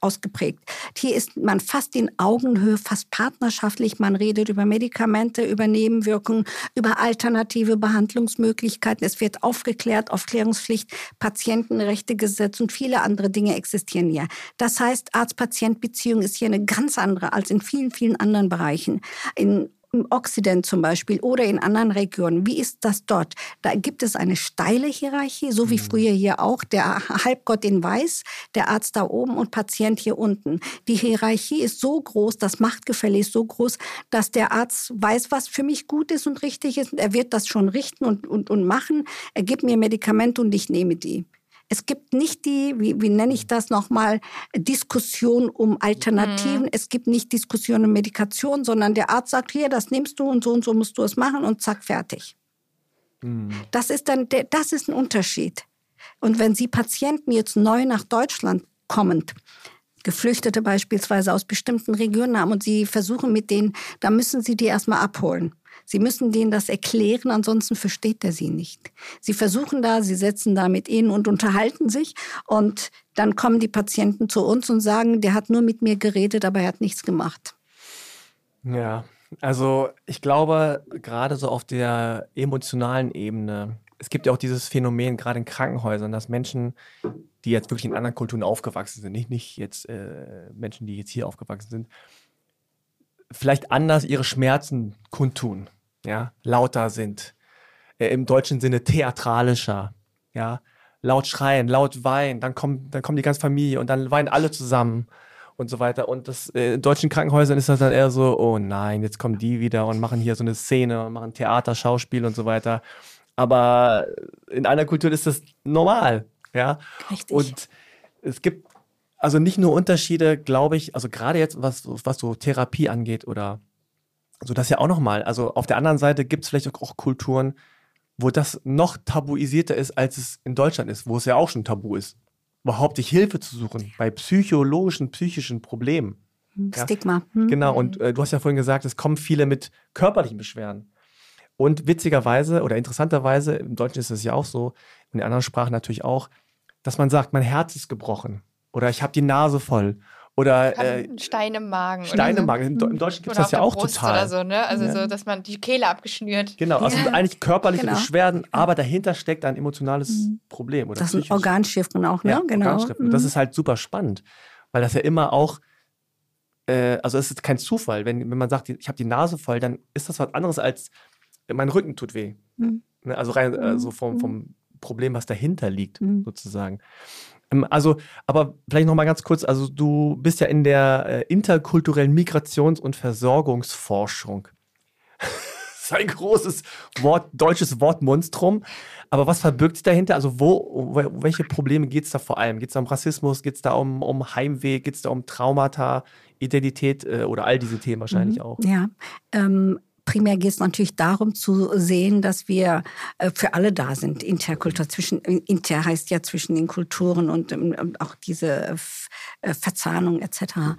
ausgeprägt. Hier ist man fast in Augenhöhe, fast partnerschaftlich. Man redet über Medikamente, über Nebenwirkungen, über alternative Behandlungsmöglichkeiten. Es wird aufgeklärt, Aufklärungspflicht, Patientenrechte Gesetz und viele andere Dinge existieren hier. Das heißt, Arzt-Patient-Beziehung ist hier eine ganz andere als in vielen, vielen anderen Bereichen. In im Occident zum Beispiel oder in anderen Regionen, wie ist das dort? Da gibt es eine steile Hierarchie, so wie mhm. früher hier auch, der Halbgott in Weiß, der Arzt da oben und Patient hier unten. Die Hierarchie ist so groß, das Machtgefälle ist so groß, dass der Arzt weiß, was für mich gut ist und richtig ist. Er wird das schon richten und, und, und machen. Er gibt mir Medikamente und ich nehme die. Es gibt nicht die, wie, wie nenne ich das nochmal, Diskussion um Alternativen. Mhm. Es gibt nicht Diskussion um Medikation, sondern der Arzt sagt, hier, das nimmst du und so und so musst du es machen und zack, fertig. Mhm. Das ist dann, das ist ein Unterschied. Und wenn Sie Patienten jetzt neu nach Deutschland kommend, Geflüchtete beispielsweise aus bestimmten Regionen haben und Sie versuchen mit denen, da müssen Sie die erstmal abholen. Sie müssen denen das erklären, ansonsten versteht er sie nicht. Sie versuchen da, sie setzen da mit ihnen und unterhalten sich und dann kommen die Patienten zu uns und sagen, der hat nur mit mir geredet, aber er hat nichts gemacht. Ja, also ich glaube, gerade so auf der emotionalen Ebene, es gibt ja auch dieses Phänomen, gerade in Krankenhäusern, dass Menschen, die jetzt wirklich in anderen Kulturen aufgewachsen sind, nicht, nicht jetzt äh, Menschen, die jetzt hier aufgewachsen sind, vielleicht anders ihre Schmerzen kundtun, ja, lauter sind, äh, im deutschen Sinne theatralischer, ja, laut schreien, laut weinen, dann kommt, dann kommt die ganze Familie und dann weinen alle zusammen und so weiter. Und das, äh, in deutschen Krankenhäusern ist das dann eher so, oh nein, jetzt kommen die wieder und machen hier so eine Szene und machen Theater, Schauspiel und so weiter. Aber in einer Kultur ist das normal, ja. Richtig. Und es gibt also nicht nur Unterschiede, glaube ich, also gerade jetzt, was, was so Therapie angeht oder so das ja auch nochmal. Also auf der anderen Seite gibt es vielleicht auch Kulturen, wo das noch tabuisierter ist, als es in Deutschland ist, wo es ja auch schon tabu ist, überhaupt sich Hilfe zu suchen bei psychologischen, psychischen Problemen. Hm, Stigma. Ja? Hm. Genau, und äh, du hast ja vorhin gesagt, es kommen viele mit körperlichen Beschwerden. Und witzigerweise oder interessanterweise, im Deutschen ist es ja auch so, in den anderen Sprachen natürlich auch, dass man sagt, mein Herz ist gebrochen oder ich habe die Nase voll. Oder äh, Stein im Magen. Stein im Magen. Im, Im Deutschen gibt es das ja auch Brust total. Oder so, ne? Also ja. so, dass man die Kehle abgeschnürt. Genau, also ja. eigentlich körperliche genau. Beschwerden, aber dahinter steckt ein emotionales mhm. Problem. Oder das sind Organschiffen auch, ne? Ja, genau. Mhm. Das ist halt super spannend, weil das ja immer auch, äh, also es ist kein Zufall. Wenn, wenn man sagt, ich habe die Nase voll, dann ist das was anderes als mein Rücken tut weh. Mhm. Ne? Also rein also vom, vom Problem, was dahinter liegt, mhm. sozusagen. Ähm, also, aber vielleicht noch mal ganz kurz. Also, du bist ja in der äh, interkulturellen Migrations- und Versorgungsforschung. das ist ein großes Wort, deutsches Wortmonstrum. Aber was verbirgt sich dahinter? Also, wo, welche Probleme geht es da vor allem? Geht es da um Rassismus? Geht es da um, um Heimweh? Geht es da um Traumata, Identität äh, oder all diese Themen wahrscheinlich mhm. auch? Ja, ähm, primär geht es natürlich darum zu sehen, dass wir äh, für alle da sind. Interkultur zwischen inter heißt ja zwischen den Kulturen und ähm, auch diese äh, Verzahnung etc.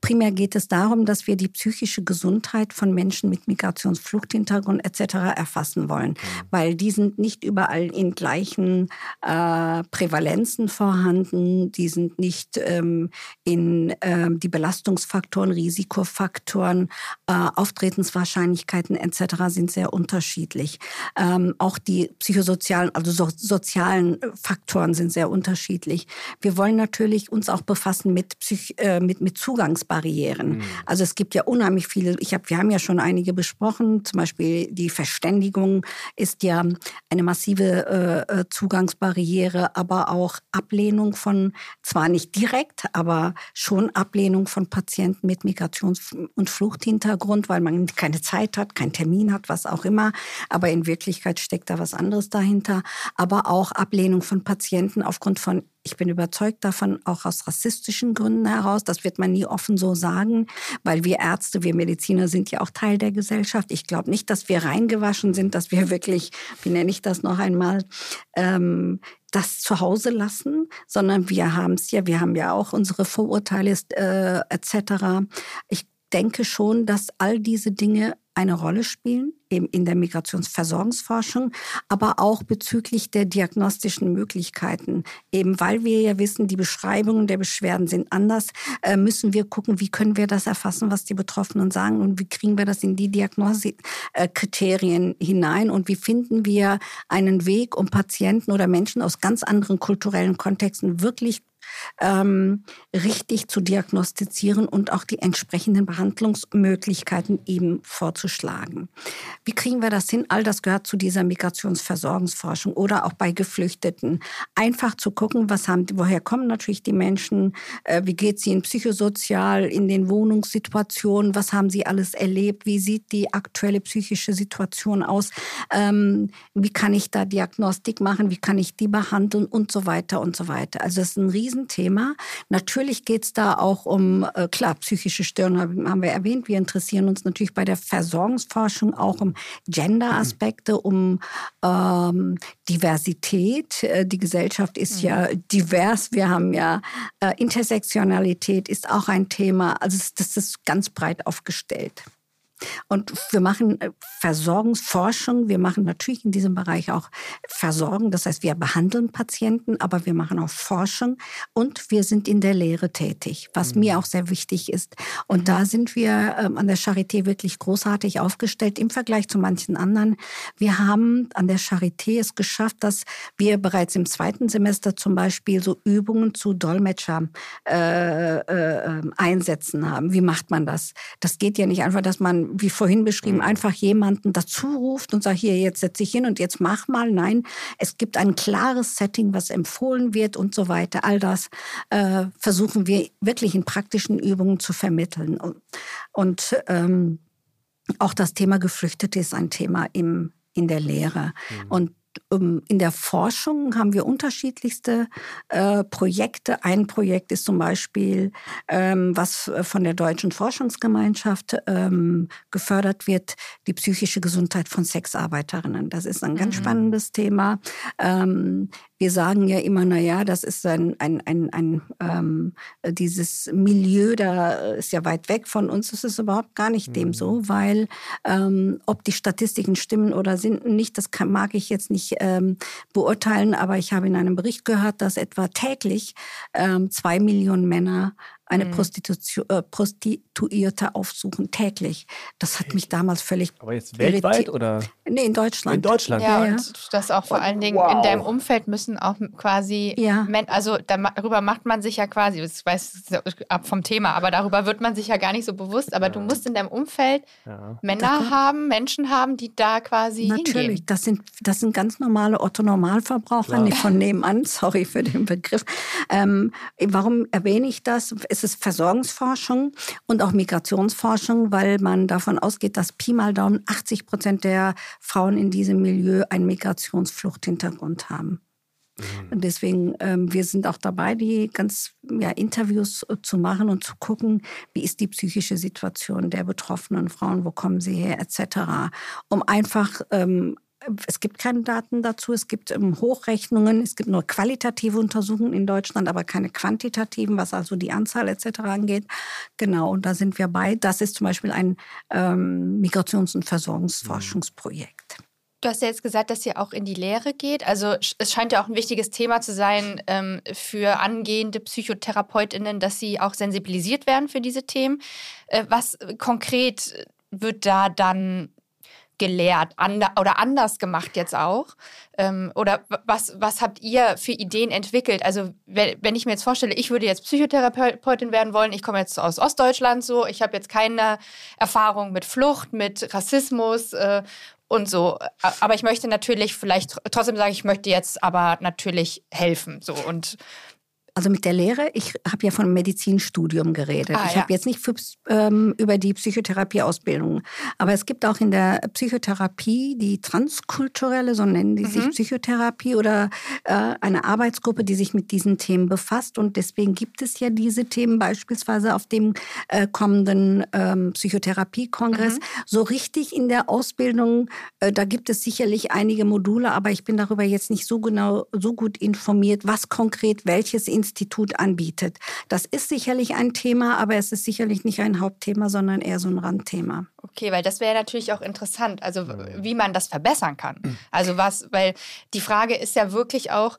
Primär geht es darum, dass wir die psychische Gesundheit von Menschen mit Migrationsfluchthintergrund etc. erfassen wollen, mhm. weil die sind nicht überall in gleichen äh, Prävalenzen vorhanden, die sind nicht ähm, in äh, die Belastungsfaktoren, Risikofaktoren, äh, Auftretenswahrscheinlichkeiten etc. sind sehr unterschiedlich. Ähm, auch die psychosozialen, also so, sozialen Faktoren sind sehr unterschiedlich. Wir wollen natürlich uns auch befassen mit, Psych äh, mit, mit Zugangs Zugangsbarrieren. Mhm. Also es gibt ja unheimlich viele, ich hab, wir haben ja schon einige besprochen, zum Beispiel die Verständigung ist ja eine massive äh, äh, Zugangsbarriere, aber auch Ablehnung von, zwar nicht direkt, aber schon Ablehnung von Patienten mit Migrations- und Fluchthintergrund, weil man keine Zeit hat, keinen Termin hat, was auch immer. Aber in Wirklichkeit steckt da was anderes dahinter. Aber auch Ablehnung von Patienten aufgrund von ich bin überzeugt davon, auch aus rassistischen Gründen heraus. Das wird man nie offen so sagen, weil wir Ärzte, wir Mediziner sind ja auch Teil der Gesellschaft. Ich glaube nicht, dass wir reingewaschen sind, dass wir wirklich, wie nenne ich das noch einmal, ähm, das zu Hause lassen, sondern wir haben es ja, wir haben ja auch unsere Vorurteile äh, etc. Ich denke schon, dass all diese Dinge eine Rolle spielen eben in der Migrationsversorgungsforschung, aber auch bezüglich der diagnostischen Möglichkeiten. Eben weil wir ja wissen, die Beschreibungen der Beschwerden sind anders, äh, müssen wir gucken, wie können wir das erfassen, was die Betroffenen sagen und wie kriegen wir das in die Diagnosekriterien hinein und wie finden wir einen Weg, um Patienten oder Menschen aus ganz anderen kulturellen Kontexten wirklich ähm, richtig zu diagnostizieren und auch die entsprechenden Behandlungsmöglichkeiten eben vorzuschlagen. Wie kriegen wir das hin? All das gehört zu dieser Migrationsversorgungsforschung oder auch bei Geflüchteten. Einfach zu gucken, was haben, woher kommen natürlich die Menschen, äh, wie geht es ihnen psychosozial in den Wohnungssituationen, was haben sie alles erlebt, wie sieht die aktuelle psychische Situation aus, ähm, wie kann ich da Diagnostik machen, wie kann ich die behandeln und so weiter und so weiter. Also es ist ein riesen Thema. Natürlich geht es da auch um, äh, klar, psychische Störungen haben wir erwähnt. Wir interessieren uns natürlich bei der Versorgungsforschung auch um Gender-Aspekte, um ähm, Diversität. Äh, die Gesellschaft ist mhm. ja divers. Wir haben ja äh, Intersektionalität ist auch ein Thema. Also das ist ganz breit aufgestellt. Und wir machen äh, Versorgungsforschung. Wir machen natürlich in diesem Bereich auch Versorgung. Das heißt, wir behandeln Patienten, aber wir machen auch Forschung und wir sind in der Lehre tätig, was mhm. mir auch sehr wichtig ist. Und da sind wir ähm, an der Charité wirklich großartig aufgestellt im Vergleich zu manchen anderen. Wir haben an der Charité es geschafft, dass wir bereits im zweiten Semester zum Beispiel so Übungen zu Dolmetscher äh, äh, ähm, einsetzen haben. Wie macht man das? Das geht ja nicht einfach, dass man wie vorhin beschrieben, mhm. einfach jemanden dazu ruft und sagt, hier, jetzt setz dich hin und jetzt mach mal. Nein, es gibt ein klares Setting, was empfohlen wird und so weiter. All das äh, versuchen wir wirklich in praktischen Übungen zu vermitteln. Und, und ähm, auch das Thema Geflüchtete ist ein Thema im, in der Lehre. Mhm. Und in der Forschung haben wir unterschiedlichste äh, Projekte. Ein Projekt ist zum Beispiel, ähm, was von der Deutschen Forschungsgemeinschaft ähm, gefördert wird, die psychische Gesundheit von Sexarbeiterinnen. Das ist ein ganz mhm. spannendes Thema. Ähm, wir sagen ja immer, na ja, das ist ein, ein, ein, ein ähm, dieses Milieu, da ist ja weit weg von uns. Das ist überhaupt gar nicht mhm. dem so, weil ähm, ob die Statistiken stimmen oder sind nicht, das kann, mag ich jetzt nicht ähm, beurteilen, aber ich habe in einem Bericht gehört, dass etwa täglich ähm, zwei Millionen Männer eine mhm. äh, Prostituierte aufsuchen, täglich. Das hat mich damals völlig. Aber jetzt weltweit oder? Nee, in Deutschland. In Deutschland, ja. ja. Und das auch vor allen Dingen wow. in deinem Umfeld müssen auch quasi. Ja. Also darüber macht man sich ja quasi, ich weiß ab vom Thema, aber darüber wird man sich ja gar nicht so bewusst. Aber ja. du musst in deinem Umfeld ja. Männer haben, Menschen haben, die da quasi. Natürlich, hingehen. das sind, das sind ganz normale Otto-Normalverbraucher, nicht von nebenan, sorry für den Begriff. Ähm, warum erwähne ich das? Es ist es Versorgungsforschung und auch Migrationsforschung, weil man davon ausgeht, dass Pi mal Daumen 80 Prozent der Frauen in diesem Milieu einen Migrationsfluchthintergrund haben. Mhm. Und deswegen, ähm, wir sind auch dabei, die ganz ja, Interviews zu machen und zu gucken, wie ist die psychische Situation der betroffenen Frauen, wo kommen sie her, etc., um einfach ähm, es gibt keine Daten dazu, es gibt ähm, Hochrechnungen, es gibt nur qualitative Untersuchungen in Deutschland, aber keine quantitativen, was also die Anzahl etc. angeht. Genau, und da sind wir bei. Das ist zum Beispiel ein ähm, Migrations- und Versorgungsforschungsprojekt. Du hast ja jetzt gesagt, dass ihr auch in die Lehre geht. Also es scheint ja auch ein wichtiges Thema zu sein ähm, für angehende PsychotherapeutInnen, dass sie auch sensibilisiert werden für diese Themen. Äh, was konkret wird da dann gelehrt ander oder anders gemacht jetzt auch? Ähm, oder was, was habt ihr für Ideen entwickelt? Also wenn, wenn ich mir jetzt vorstelle, ich würde jetzt Psychotherapeutin werden wollen, ich komme jetzt aus Ostdeutschland so, ich habe jetzt keine Erfahrung mit Flucht, mit Rassismus äh, und so. Aber ich möchte natürlich vielleicht trotzdem sagen, ich möchte jetzt aber natürlich helfen. So und also mit der Lehre, ich habe ja von Medizinstudium geredet. Ah, ich ja. habe jetzt nicht für, ähm, über die Psychotherapieausbildung. Aber es gibt auch in der Psychotherapie die transkulturelle, so nennen die mhm. sich Psychotherapie oder äh, eine Arbeitsgruppe, die sich mit diesen Themen befasst. Und deswegen gibt es ja diese Themen beispielsweise auf dem äh, kommenden ähm, Psychotherapiekongress. Mhm. So richtig in der Ausbildung, äh, da gibt es sicherlich einige Module, aber ich bin darüber jetzt nicht so genau, so gut informiert, was konkret welches Institut Institut anbietet. Das ist sicherlich ein Thema, aber es ist sicherlich nicht ein Hauptthema, sondern eher so ein Randthema. Okay, weil das wäre natürlich auch interessant, also wie man das verbessern kann. Also was, weil die Frage ist ja wirklich auch,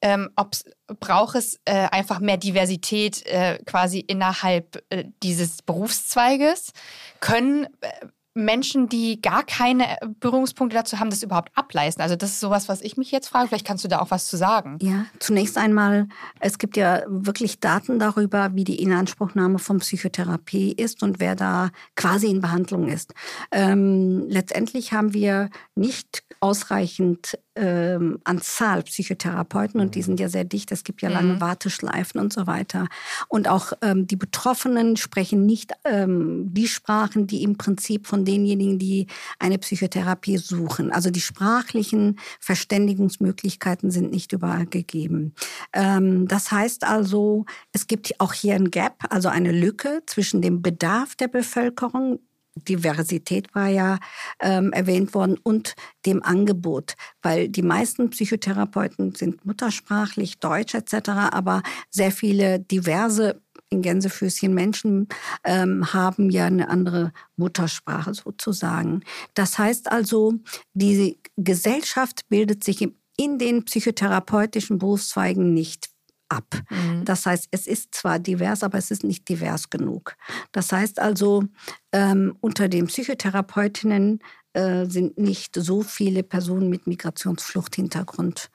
ähm, ob braucht es äh, einfach mehr Diversität äh, quasi innerhalb äh, dieses Berufszweiges? Können äh, Menschen, die gar keine Berührungspunkte dazu haben, das überhaupt ableisten? Also das ist sowas, was ich mich jetzt frage. Vielleicht kannst du da auch was zu sagen. Ja, zunächst einmal, es gibt ja wirklich Daten darüber, wie die Inanspruchnahme von Psychotherapie ist und wer da quasi in Behandlung ist. Ähm, letztendlich haben wir nicht ausreichend ähm, Anzahl Psychotherapeuten und die mhm. sind ja sehr dicht. Es gibt ja lange mhm. Warteschleifen und so weiter. Und auch ähm, die Betroffenen sprechen nicht ähm, die Sprachen, die im Prinzip von denjenigen, die eine Psychotherapie suchen. Also die sprachlichen Verständigungsmöglichkeiten sind nicht überall gegeben. Ähm, das heißt also, es gibt auch hier ein Gap, also eine Lücke zwischen dem Bedarf der Bevölkerung Diversität war ja ähm, erwähnt worden und dem Angebot, weil die meisten Psychotherapeuten sind muttersprachlich Deutsch etc., aber sehr viele diverse in Gänsefüßchen Menschen ähm, haben ja eine andere Muttersprache sozusagen. Das heißt also, die Gesellschaft bildet sich in den psychotherapeutischen Berufszweigen nicht ab. Mhm. Das heißt, es ist zwar divers, aber es ist nicht divers genug. Das heißt also, ähm, unter den Psychotherapeutinnen äh, sind nicht so viele Personen mit Migrationsfluchthintergrund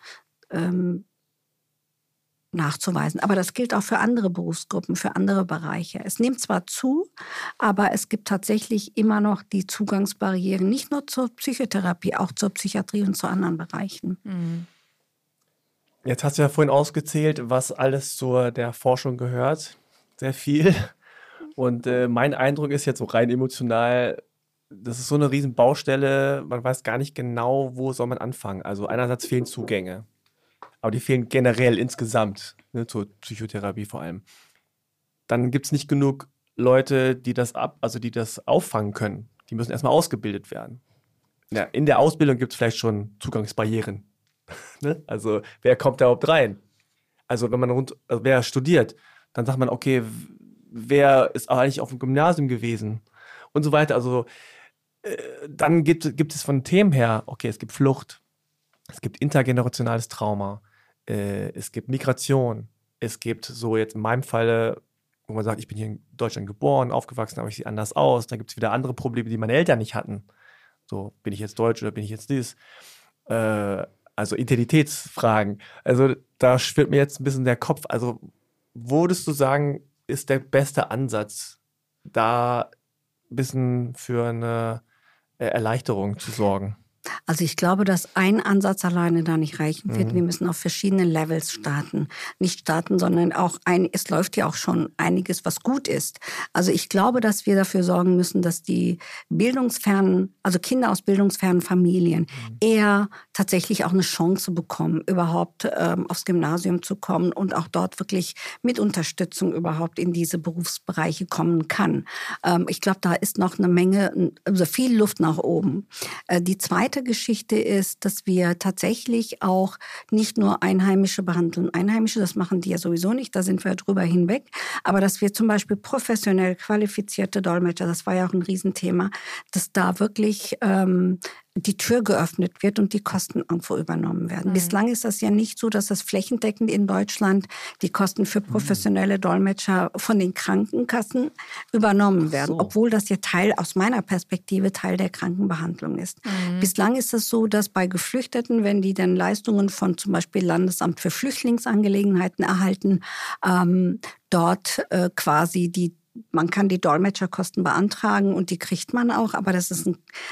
ähm, nachzuweisen. Aber das gilt auch für andere Berufsgruppen, für andere Bereiche. Es nimmt zwar zu, aber es gibt tatsächlich immer noch die Zugangsbarrieren, nicht nur zur Psychotherapie, auch zur Psychiatrie und zu anderen Bereichen. Mhm. Jetzt hast du ja vorhin ausgezählt, was alles zu der Forschung gehört. Sehr viel. Und äh, mein Eindruck ist jetzt so rein emotional, das ist so eine riesen Baustelle, man weiß gar nicht genau, wo soll man anfangen. Also einerseits fehlen Zugänge, aber die fehlen generell insgesamt, ne, zur Psychotherapie vor allem. Dann gibt es nicht genug Leute, die das ab, also die das auffangen können. Die müssen erstmal ausgebildet werden. Ja, in der Ausbildung gibt es vielleicht schon Zugangsbarrieren. ne? Also wer kommt da überhaupt rein? Also wenn man rund, also wer studiert, dann sagt man, okay, wer ist eigentlich auf dem Gymnasium gewesen und so weiter. Also äh, dann gibt, gibt es von Themen her, okay, es gibt Flucht, es gibt intergenerationales Trauma, äh, es gibt Migration, es gibt so jetzt in meinem Falle, wo man sagt, ich bin hier in Deutschland geboren, aufgewachsen, aber ich sehe anders aus. Dann gibt es wieder andere Probleme, die meine Eltern nicht hatten. So, bin ich jetzt Deutsch oder bin ich jetzt dies? Äh, also Identitätsfragen. Also da schwirrt mir jetzt ein bisschen der Kopf. Also würdest du sagen, ist der beste Ansatz, da ein bisschen für eine äh, Erleichterung zu sorgen? Also ich glaube, dass ein Ansatz alleine da nicht reichen wird. Mhm. Wir müssen auf verschiedenen Levels starten. Nicht starten, sondern auch ein, es läuft ja auch schon einiges, was gut ist. Also ich glaube, dass wir dafür sorgen müssen, dass die bildungsfernen, also Kinder aus bildungsfernen Familien mhm. eher tatsächlich auch eine Chance bekommen, überhaupt ähm, aufs Gymnasium zu kommen und auch dort wirklich mit Unterstützung überhaupt in diese Berufsbereiche kommen kann. Ähm, ich glaube, da ist noch eine Menge, also viel Luft nach oben. Äh, die zweite zweite Geschichte ist, dass wir tatsächlich auch nicht nur Einheimische behandeln. Einheimische, das machen die ja sowieso nicht, da sind wir drüber hinweg. Aber dass wir zum Beispiel professionell qualifizierte Dolmetscher, das war ja auch ein Riesenthema, dass da wirklich ähm, die Tür geöffnet wird und die Kosten irgendwo übernommen werden. Mhm. Bislang ist das ja nicht so, dass das flächendeckend in Deutschland die Kosten für mhm. professionelle Dolmetscher von den Krankenkassen übernommen werden, so. obwohl das ja Teil aus meiner Perspektive Teil der Krankenbehandlung ist. Mhm. Bislang ist es so, dass bei Geflüchteten, wenn die dann Leistungen von zum Beispiel Landesamt für Flüchtlingsangelegenheiten erhalten, ähm, dort äh, quasi die man kann die Dolmetscherkosten beantragen und die kriegt man auch, aber das ist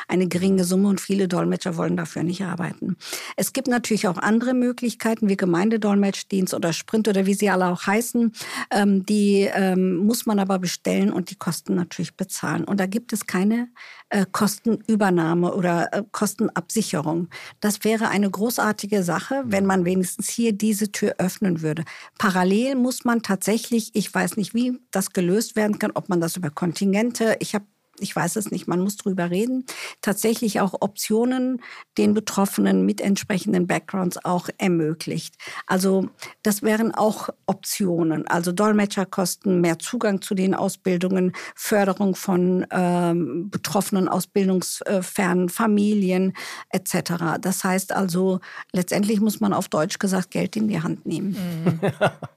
eine geringe Summe und viele Dolmetscher wollen dafür nicht arbeiten. Es gibt natürlich auch andere Möglichkeiten wie Gemeindedolmetschdienst oder Sprint oder wie sie alle auch heißen. Ähm, die ähm, muss man aber bestellen und die Kosten natürlich bezahlen. Und da gibt es keine äh, Kostenübernahme oder äh, Kostenabsicherung. Das wäre eine großartige Sache, wenn man wenigstens hier diese Tür öffnen würde. Parallel muss man tatsächlich, ich weiß nicht, wie das gelöst werden kann, ob man das über Kontingente, ich habe ich weiß es nicht, man muss drüber reden, tatsächlich auch Optionen den Betroffenen mit entsprechenden Backgrounds auch ermöglicht. Also das wären auch Optionen, also Dolmetscherkosten, mehr Zugang zu den Ausbildungen, Förderung von ähm, Betroffenen aus bildungsfernen Familien etc. Das heißt also, letztendlich muss man auf Deutsch gesagt Geld in die Hand nehmen. Mhm.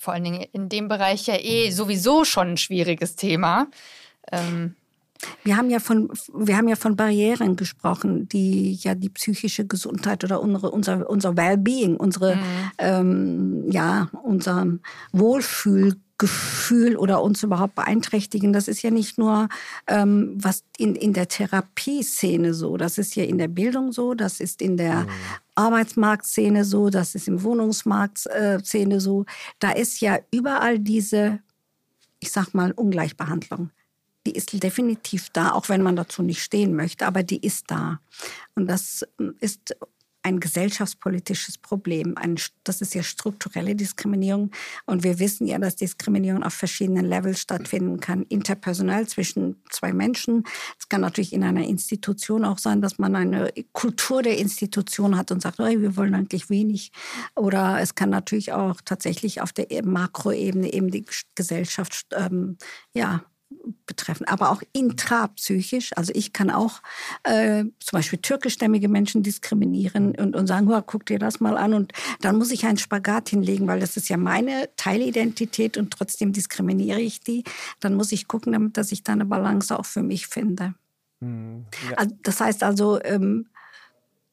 Vor allen Dingen in dem Bereich ja eh sowieso schon ein schwieriges Thema. Ähm wir haben ja von wir haben ja von Barrieren gesprochen, die ja die psychische Gesundheit oder unsere, unser unser Wellbeing, unsere mhm. ähm, ja unser Wohlfühl Gefühl oder uns überhaupt beeinträchtigen. Das ist ja nicht nur ähm, was in, in der Therapieszene so, das ist ja in der Bildung so, das ist in der mhm. Arbeitsmarktszene so, das ist im Wohnungsmarktszene so. Da ist ja überall diese, ich sag mal, Ungleichbehandlung. Die ist definitiv da, auch wenn man dazu nicht stehen möchte, aber die ist da. Und das ähm, ist ein gesellschaftspolitisches Problem. Ein, das ist ja strukturelle Diskriminierung. Und wir wissen ja, dass Diskriminierung auf verschiedenen Levels stattfinden kann. Interpersonell zwischen zwei Menschen. Es kann natürlich in einer Institution auch sein, dass man eine Kultur der Institution hat und sagt, hey, wir wollen eigentlich wenig. Oder es kann natürlich auch tatsächlich auf der Makroebene eben die Gesellschaft ähm, ja, betreffen, aber auch intrapsychisch. Also ich kann auch äh, zum Beispiel türkischstämmige Menschen diskriminieren und, und sagen, guck dir das mal an. Und dann muss ich einen Spagat hinlegen, weil das ist ja meine Teilidentität und trotzdem diskriminiere ich die. Dann muss ich gucken, damit dass ich da eine Balance auch für mich finde. Mhm, ja. also, das heißt also, ähm,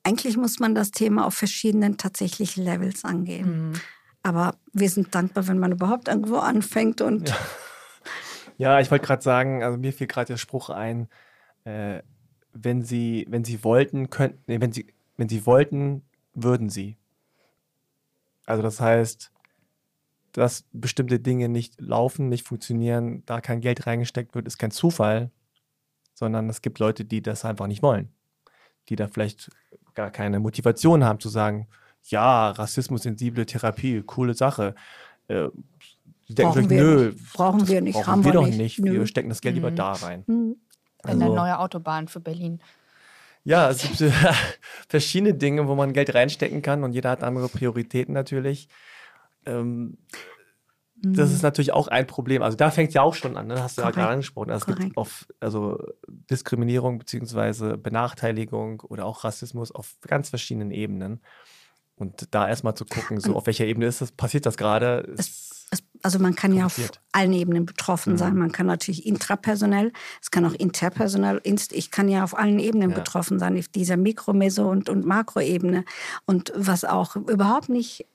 eigentlich muss man das Thema auf verschiedenen tatsächlich Levels angehen. Mhm. Aber wir sind dankbar, wenn man überhaupt irgendwo anfängt und ja. Ja, ich wollte gerade sagen, also mir fiel gerade der Spruch ein, äh, wenn sie, wenn sie wollten, könnten, nee, wenn sie, wenn sie wollten, würden sie. Also das heißt, dass bestimmte Dinge nicht laufen, nicht funktionieren, da kein Geld reingesteckt wird, ist kein Zufall, sondern es gibt Leute, die das einfach nicht wollen. Die da vielleicht gar keine Motivation haben zu sagen, ja, rassismus-sensible Therapie, coole Sache. Äh, Sie denken brauchen wir nö, nicht. brauchen wir nicht, brauchen haben wir, doch nicht. Nö. Wir stecken das Geld lieber mhm. da rein. Mhm. Also, eine neue Autobahn für Berlin. Ja, es gibt verschiedene Dinge, wo man Geld reinstecken kann und jeder hat andere Prioritäten natürlich. Ähm, mhm. Das ist natürlich auch ein Problem. Also da fängt es ja auch schon an, ne? hast du Korrekt. ja gerade angesprochen. Also es gibt auf, also Diskriminierung bzw. Benachteiligung oder auch Rassismus auf ganz verschiedenen Ebenen. Und da erstmal zu gucken, so auf welcher Ebene ist das, passiert das gerade? Also man kann ja auf allen Ebenen betroffen sein. Mhm. Man kann natürlich intrapersonell, es kann auch interpersonell, ich kann ja auf allen Ebenen ja. betroffen sein, auf dieser Mikro-, Meso- und, und Makroebene. Und was auch überhaupt nicht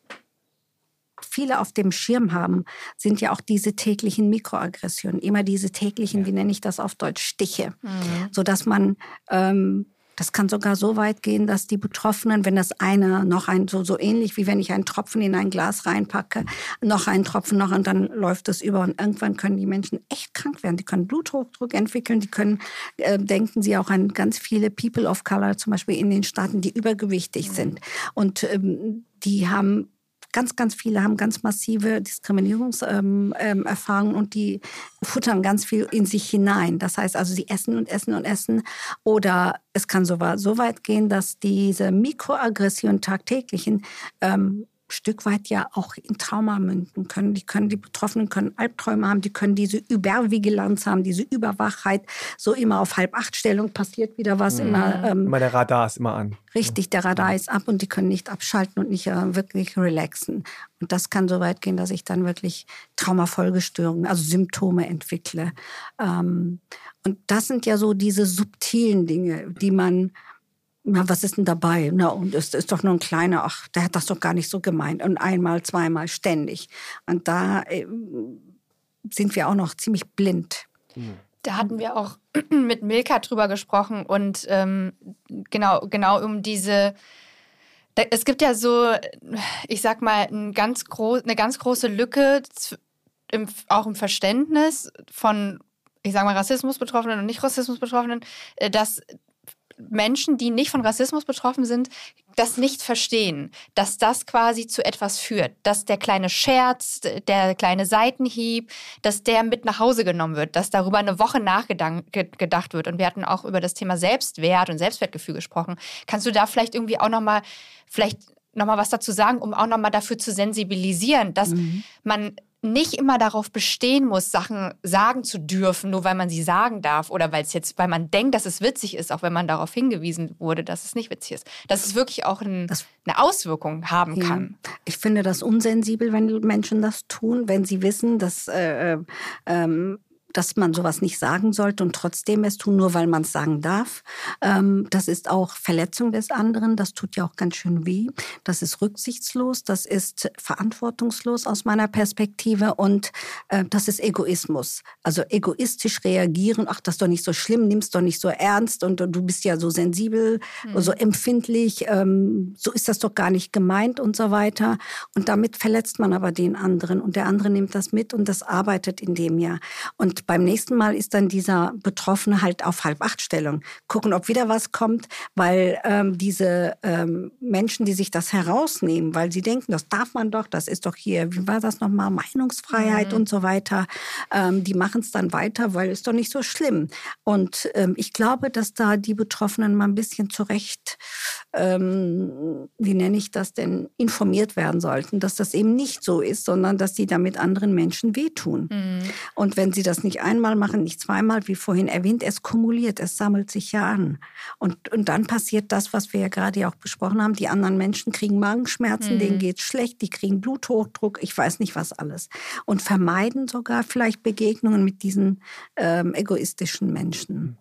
viele auf dem Schirm haben, sind ja auch diese täglichen Mikroaggressionen, immer diese täglichen, ja. wie nenne ich das auf Deutsch, Stiche, mhm. sodass man ähm, das kann sogar so weit gehen, dass die Betroffenen, wenn das eine noch ein, so, so ähnlich wie wenn ich einen Tropfen in ein Glas reinpacke, noch einen Tropfen noch und dann läuft es über und irgendwann können die Menschen echt krank werden. Die können Bluthochdruck entwickeln, die können, äh, denken Sie auch an ganz viele People of Color, zum Beispiel in den Staaten, die übergewichtig sind. Und ähm, die haben ganz, ganz viele haben ganz massive Diskriminierungserfahrungen ähm, ähm, und die futtern ganz viel in sich hinein. Das heißt also, sie essen und essen und essen. Oder es kann so weit gehen, dass diese Mikroaggression tagtäglichen ähm, Stück weit ja auch in Trauma münden können. Die können, die Betroffenen können Albträume haben, die können diese Übervigilanz haben, diese Überwachheit, so immer auf halb acht Stellung passiert wieder was. Mhm. Immer, ähm, immer der Radar ist immer an. Richtig, der Radar ist ab und die können nicht abschalten und nicht äh, wirklich relaxen. Und das kann so weit gehen, dass ich dann wirklich Traumafolgestörungen, also Symptome entwickle. Ähm, und das sind ja so diese subtilen Dinge, die man na, was ist denn dabei? Na, und es ist doch nur ein kleiner, ach, der hat das doch gar nicht so gemeint. Und einmal, zweimal, ständig. Und da äh, sind wir auch noch ziemlich blind. Da hatten wir auch mit Milka drüber gesprochen und ähm, genau, genau um diese. Es gibt ja so, ich sag mal, ein ganz groß, eine ganz große Lücke, im, auch im Verständnis von, ich sag mal, Rassismusbetroffenen und Nicht-Rassismusbetroffenen, äh, dass Menschen, die nicht von Rassismus betroffen sind, das nicht verstehen, dass das quasi zu etwas führt, dass der kleine Scherz, der kleine Seitenhieb, dass der mit nach Hause genommen wird, dass darüber eine Woche nachgedacht wird. Und wir hatten auch über das Thema Selbstwert und Selbstwertgefühl gesprochen. Kannst du da vielleicht irgendwie auch nochmal, vielleicht nochmal was dazu sagen, um auch nochmal dafür zu sensibilisieren, dass mhm. man nicht immer darauf bestehen muss, Sachen sagen zu dürfen, nur weil man sie sagen darf oder weil es jetzt, weil man denkt, dass es witzig ist, auch wenn man darauf hingewiesen wurde, dass es nicht witzig ist. Dass es wirklich auch ein, eine Auswirkung haben ja. kann. Ich finde das unsensibel, wenn Menschen das tun, wenn sie wissen, dass äh, äh, ähm, dass man sowas nicht sagen sollte und trotzdem es tun, nur weil man es sagen darf. Ähm, das ist auch Verletzung des anderen. Das tut ja auch ganz schön weh. Das ist rücksichtslos. Das ist verantwortungslos aus meiner Perspektive und äh, das ist Egoismus. Also egoistisch reagieren. Ach, das ist doch nicht so schlimm. Nimm's doch nicht so ernst und du bist ja so sensibel, mhm. so empfindlich. Ähm, so ist das doch gar nicht gemeint und so weiter. Und damit verletzt man aber den anderen und der andere nimmt das mit und das arbeitet in dem Jahr. Und beim nächsten Mal ist dann dieser Betroffene halt auf Halb-Acht-Stellung. Gucken, ob wieder was kommt, weil ähm, diese ähm, Menschen, die sich das herausnehmen, weil sie denken, das darf man doch, das ist doch hier, wie war das nochmal, Meinungsfreiheit mhm. und so weiter, ähm, die machen es dann weiter, weil es doch nicht so schlimm. Und ähm, ich glaube, dass da die Betroffenen mal ein bisschen zurecht, ähm, wie nenne ich das denn, informiert werden sollten, dass das eben nicht so ist, sondern dass sie damit anderen Menschen wehtun. Mhm. Und wenn sie das nicht einmal machen, nicht zweimal, wie vorhin erwähnt, es kumuliert, es sammelt sich ja an. Und, und dann passiert das, was wir ja gerade auch besprochen haben. Die anderen Menschen kriegen Magenschmerzen, mhm. denen geht es schlecht, die kriegen Bluthochdruck, ich weiß nicht was alles. Und vermeiden sogar vielleicht Begegnungen mit diesen ähm, egoistischen Menschen.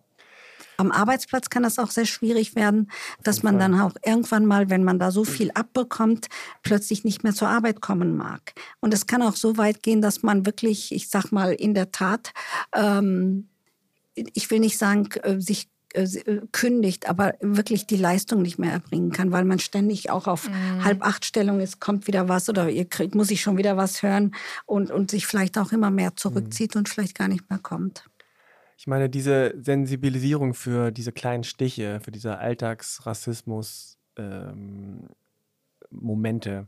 Am Arbeitsplatz kann das auch sehr schwierig werden, dass man dann auch irgendwann mal, wenn man da so viel abbekommt, plötzlich nicht mehr zur Arbeit kommen mag. Und es kann auch so weit gehen, dass man wirklich, ich sag mal, in der Tat, ähm, ich will nicht sagen, äh, sich äh, äh, kündigt, aber wirklich die Leistung nicht mehr erbringen kann, weil man ständig auch auf mhm. halb acht Stellung ist, kommt wieder was oder ihr kriegt, muss ich schon wieder was hören und, und sich vielleicht auch immer mehr zurückzieht mhm. und vielleicht gar nicht mehr kommt. Ich meine, diese Sensibilisierung für diese kleinen Stiche, für diese Alltagsrassismus-Momente, ähm,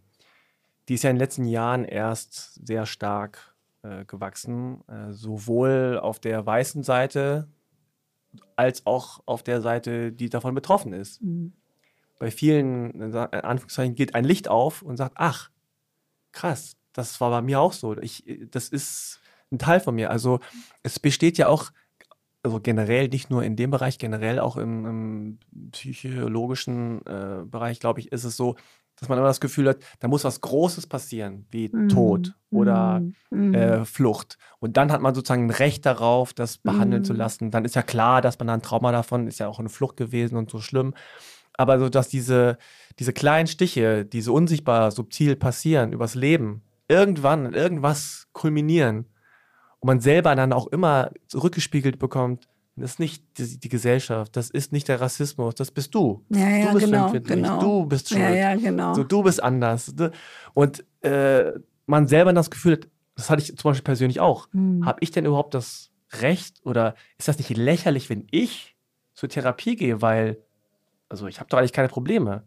die ist ja in den letzten Jahren erst sehr stark äh, gewachsen, äh, sowohl auf der weißen Seite als auch auf der Seite, die davon betroffen ist. Mhm. Bei vielen, in Anführungszeichen, geht ein Licht auf und sagt, ach, krass, das war bei mir auch so. Ich, das ist ein Teil von mir. Also es besteht ja auch also generell nicht nur in dem Bereich, generell auch im, im psychologischen äh, Bereich, glaube ich, ist es so, dass man immer das Gefühl hat, da muss was Großes passieren, wie mm. Tod oder mm. äh, Flucht. Und dann hat man sozusagen ein Recht darauf, das behandeln mm. zu lassen. Dann ist ja klar, dass man da ein Trauma davon ist ja auch eine Flucht gewesen und so schlimm. Aber so, dass diese, diese kleinen Stiche, die so unsichtbar, subtil passieren übers Leben, irgendwann in irgendwas kulminieren und man selber dann auch immer zurückgespiegelt bekommt, das ist nicht die, die, Gesellschaft, das ist nicht der Rassismus, das bist du. Ja, ja, du bist genau, genau. du bist schuld. Ja, ja, genau. So, du bist anders. Und äh, man selber das Gefühl hat, das hatte ich zum Beispiel persönlich auch. Hm. Habe ich denn überhaupt das Recht oder ist das nicht lächerlich, wenn ich zur Therapie gehe, weil, also ich habe doch eigentlich keine Probleme.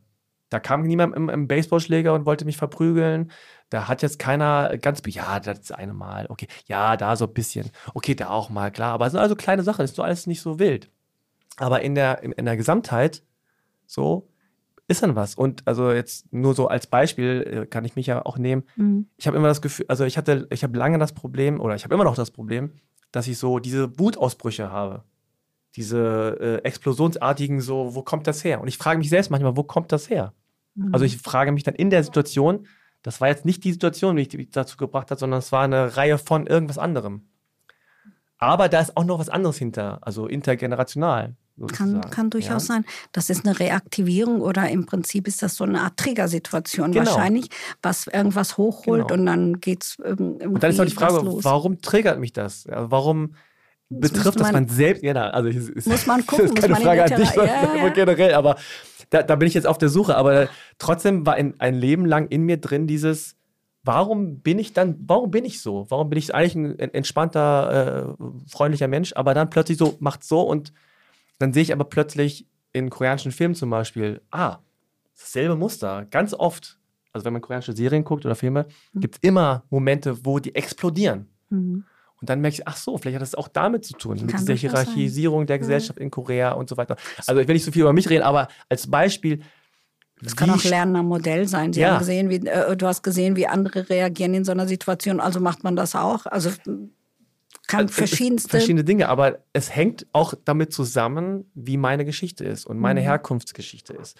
Da kam niemand im, im Baseballschläger und wollte mich verprügeln. Da hat jetzt keiner ganz, ja, das eine Mal, okay, ja, da so ein bisschen, okay, da auch mal, klar, aber es sind also kleine Sachen, ist so alles nicht so wild. Aber in der, in, in der Gesamtheit, so, ist dann was. Und also jetzt nur so als Beispiel äh, kann ich mich ja auch nehmen. Mhm. Ich habe immer das Gefühl, also ich hatte, ich habe lange das Problem, oder ich habe immer noch das Problem, dass ich so diese Wutausbrüche habe. Diese äh, explosionsartigen, so, wo kommt das her? Und ich frage mich selbst manchmal, wo kommt das her? Mhm. Also ich frage mich dann in der Situation, das war jetzt nicht die Situation, die mich dazu gebracht hat, sondern es war eine Reihe von irgendwas anderem. Aber da ist auch noch was anderes hinter, also intergenerational. Kann, kann durchaus ja. sein. Das ist eine Reaktivierung oder im Prinzip ist das so eine Art Triggersituation genau. wahrscheinlich, was irgendwas hochholt genau. und dann geht es irgendwie. Und dann ist auch die Frage, warum triggert mich das? Warum betrifft das man, selbst? Ja, also ist, muss man gucken, das ist keine Frage an dich, ja, ja. generell, aber da, da bin ich jetzt auf der Suche, aber trotzdem war ein, ein Leben lang in mir drin dieses, warum bin ich dann, warum bin ich so? Warum bin ich eigentlich ein entspannter, äh, freundlicher Mensch, aber dann plötzlich so, macht so und dann sehe ich aber plötzlich in koreanischen Filmen zum Beispiel, ah, dasselbe Muster, ganz oft. Also wenn man koreanische Serien guckt oder Filme, mhm. gibt es immer Momente, wo die explodieren. Mhm. Und dann merke ich, ach so, vielleicht hat das auch damit zu tun, mit dieser Hierarchisierung der Gesellschaft in Korea und so weiter. Also ich will nicht so viel über mich reden, aber als Beispiel. Das kann auch Lernen Modell sein. Sie ja. haben gesehen, wie, äh, du hast gesehen, wie andere reagieren in so einer Situation, also macht man das auch. Also kann also, verschiedenste. Verschiedene Dinge, aber es hängt auch damit zusammen, wie meine Geschichte ist und meine mhm. Herkunftsgeschichte ist.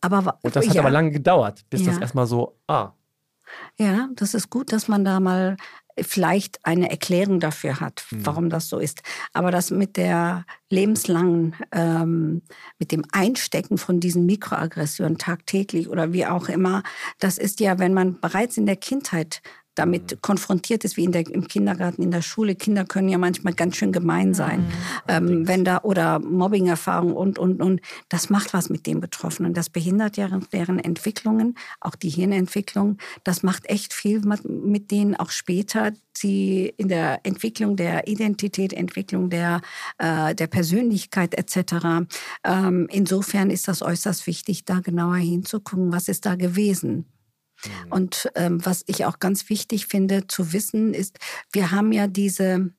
Aber, und das hat ja. aber lange gedauert, bis ja. das erstmal so, ah. Ja, das ist gut, dass man da mal vielleicht eine Erklärung dafür hat, mhm. warum das so ist. Aber das mit der lebenslangen, ähm, mit dem Einstecken von diesen Mikroaggressionen tagtäglich oder wie auch immer, das ist ja, wenn man bereits in der Kindheit damit konfrontiert ist, wie in der, im Kindergarten, in der Schule. Kinder können ja manchmal ganz schön gemein sein, mhm. ähm, wenn da oder Mobbing-Erfahrungen und und und. Das macht was mit den Betroffenen. Das behindert deren, deren Entwicklungen, auch die Hirnentwicklung. Das macht echt viel mit denen auch später. Sie in der Entwicklung der Identität, Entwicklung der äh, der Persönlichkeit etc. Ähm, insofern ist das äußerst wichtig, da genauer hinzugucken, was ist da gewesen. Mhm. Und ähm, was ich auch ganz wichtig finde zu wissen, ist, wir haben ja diese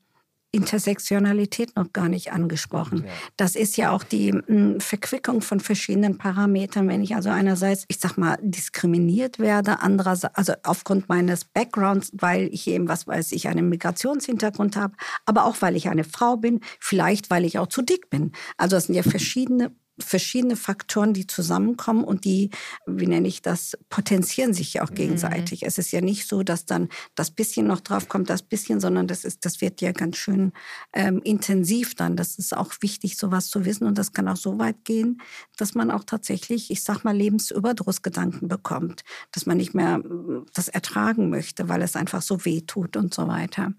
Intersektionalität noch gar nicht angesprochen. Ja. Das ist ja auch die m, hm, Verquickung von verschiedenen Parametern. Wenn ich also einerseits, ich sag mal, diskriminiert werde, andererseits, also aufgrund meines Backgrounds, weil ich eben, was weiß ich, einen Migrationshintergrund habe, aber auch weil ich eine Frau bin, vielleicht weil ich auch zu dick bin. Also das sind ja verschiedene verschiedene Faktoren, die zusammenkommen und die, wie nenne ich das, potenzieren sich ja auch gegenseitig. Mhm. Es ist ja nicht so, dass dann das bisschen noch drauf kommt, das bisschen, sondern das ist, das wird ja ganz schön ähm, intensiv dann. Das ist auch wichtig, sowas zu wissen und das kann auch so weit gehen, dass man auch tatsächlich, ich sag mal, Lebensüberdrussgedanken bekommt, dass man nicht mehr mm, das ertragen möchte, weil es einfach so weh tut und so weiter.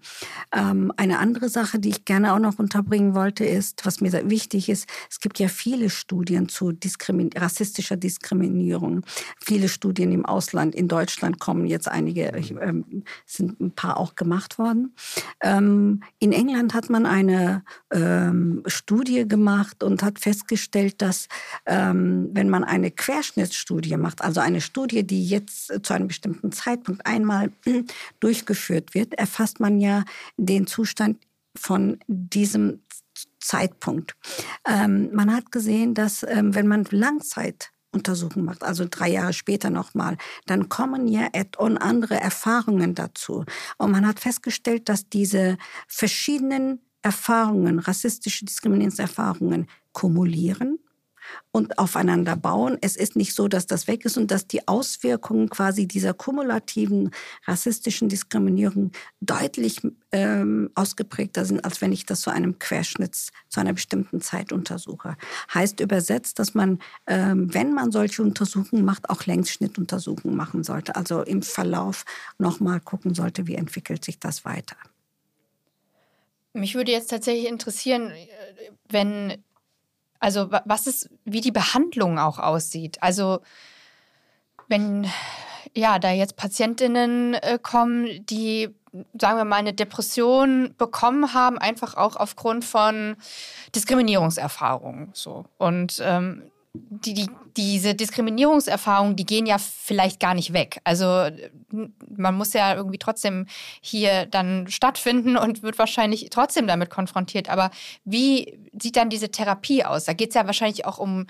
Ähm, eine andere Sache, die ich gerne auch noch unterbringen wollte, ist, was mir wichtig ist, es gibt ja viele Studien, Studien zu Diskrimin rassistischer Diskriminierung. Viele Studien im Ausland, in Deutschland kommen jetzt einige, äh, sind ein paar auch gemacht worden. Ähm, in England hat man eine ähm, Studie gemacht und hat festgestellt, dass ähm, wenn man eine Querschnittsstudie macht, also eine Studie, die jetzt zu einem bestimmten Zeitpunkt einmal durchgeführt wird, erfasst man ja den Zustand von diesem Zeitpunkt. Ähm, man hat gesehen, dass ähm, wenn man Langzeituntersuchungen macht, also drei Jahre später nochmal, dann kommen ja add-on andere Erfahrungen dazu. Und man hat festgestellt, dass diese verschiedenen Erfahrungen, rassistische Diskriminierungserfahrungen kumulieren und aufeinander bauen. Es ist nicht so, dass das weg ist und dass die Auswirkungen quasi dieser kumulativen rassistischen Diskriminierung deutlich ähm, ausgeprägter sind, als wenn ich das zu einem Querschnitt zu einer bestimmten Zeit untersuche. Heißt übersetzt, dass man, ähm, wenn man solche Untersuchungen macht, auch Längsschnittuntersuchungen machen sollte. Also im Verlauf nochmal gucken sollte, wie entwickelt sich das weiter. Mich würde jetzt tatsächlich interessieren, äh, wenn also was ist, wie die Behandlung auch aussieht. Also wenn ja da jetzt Patientinnen äh, kommen, die sagen wir mal eine Depression bekommen haben, einfach auch aufgrund von Diskriminierungserfahrungen so und ähm, die, die, diese Diskriminierungserfahrungen, die gehen ja vielleicht gar nicht weg. Also man muss ja irgendwie trotzdem hier dann stattfinden und wird wahrscheinlich trotzdem damit konfrontiert. Aber wie sieht dann diese Therapie aus? Da geht es ja wahrscheinlich auch um,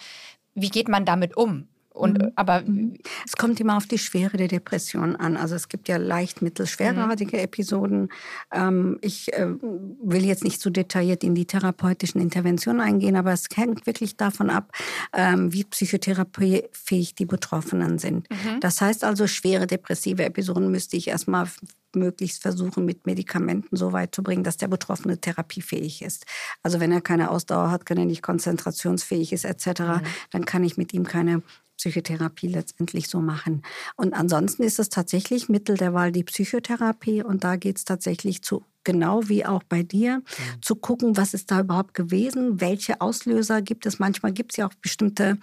wie geht man damit um? Und, mhm. aber mhm. es kommt immer auf die Schwere der Depression an. Also es gibt ja leicht, mittel, schwergradige mhm. Episoden. Ähm, ich äh, will jetzt nicht so detailliert in die therapeutischen Interventionen eingehen, aber es hängt wirklich davon ab, ähm, wie psychotherapiefähig die Betroffenen sind. Mhm. Das heißt also, schwere depressive Episoden müsste ich erstmal möglichst versuchen, mit Medikamenten so weit zu bringen, dass der Betroffene therapiefähig ist. Also wenn er keine Ausdauer hat, wenn er nicht konzentrationsfähig ist etc., mhm. dann kann ich mit ihm keine Psychotherapie letztendlich so machen. Und ansonsten ist es tatsächlich Mittel der Wahl die Psychotherapie und da geht es tatsächlich zu genau wie auch bei dir, mhm. zu gucken, was ist da überhaupt gewesen, welche Auslöser gibt es. Manchmal gibt es ja auch bestimmte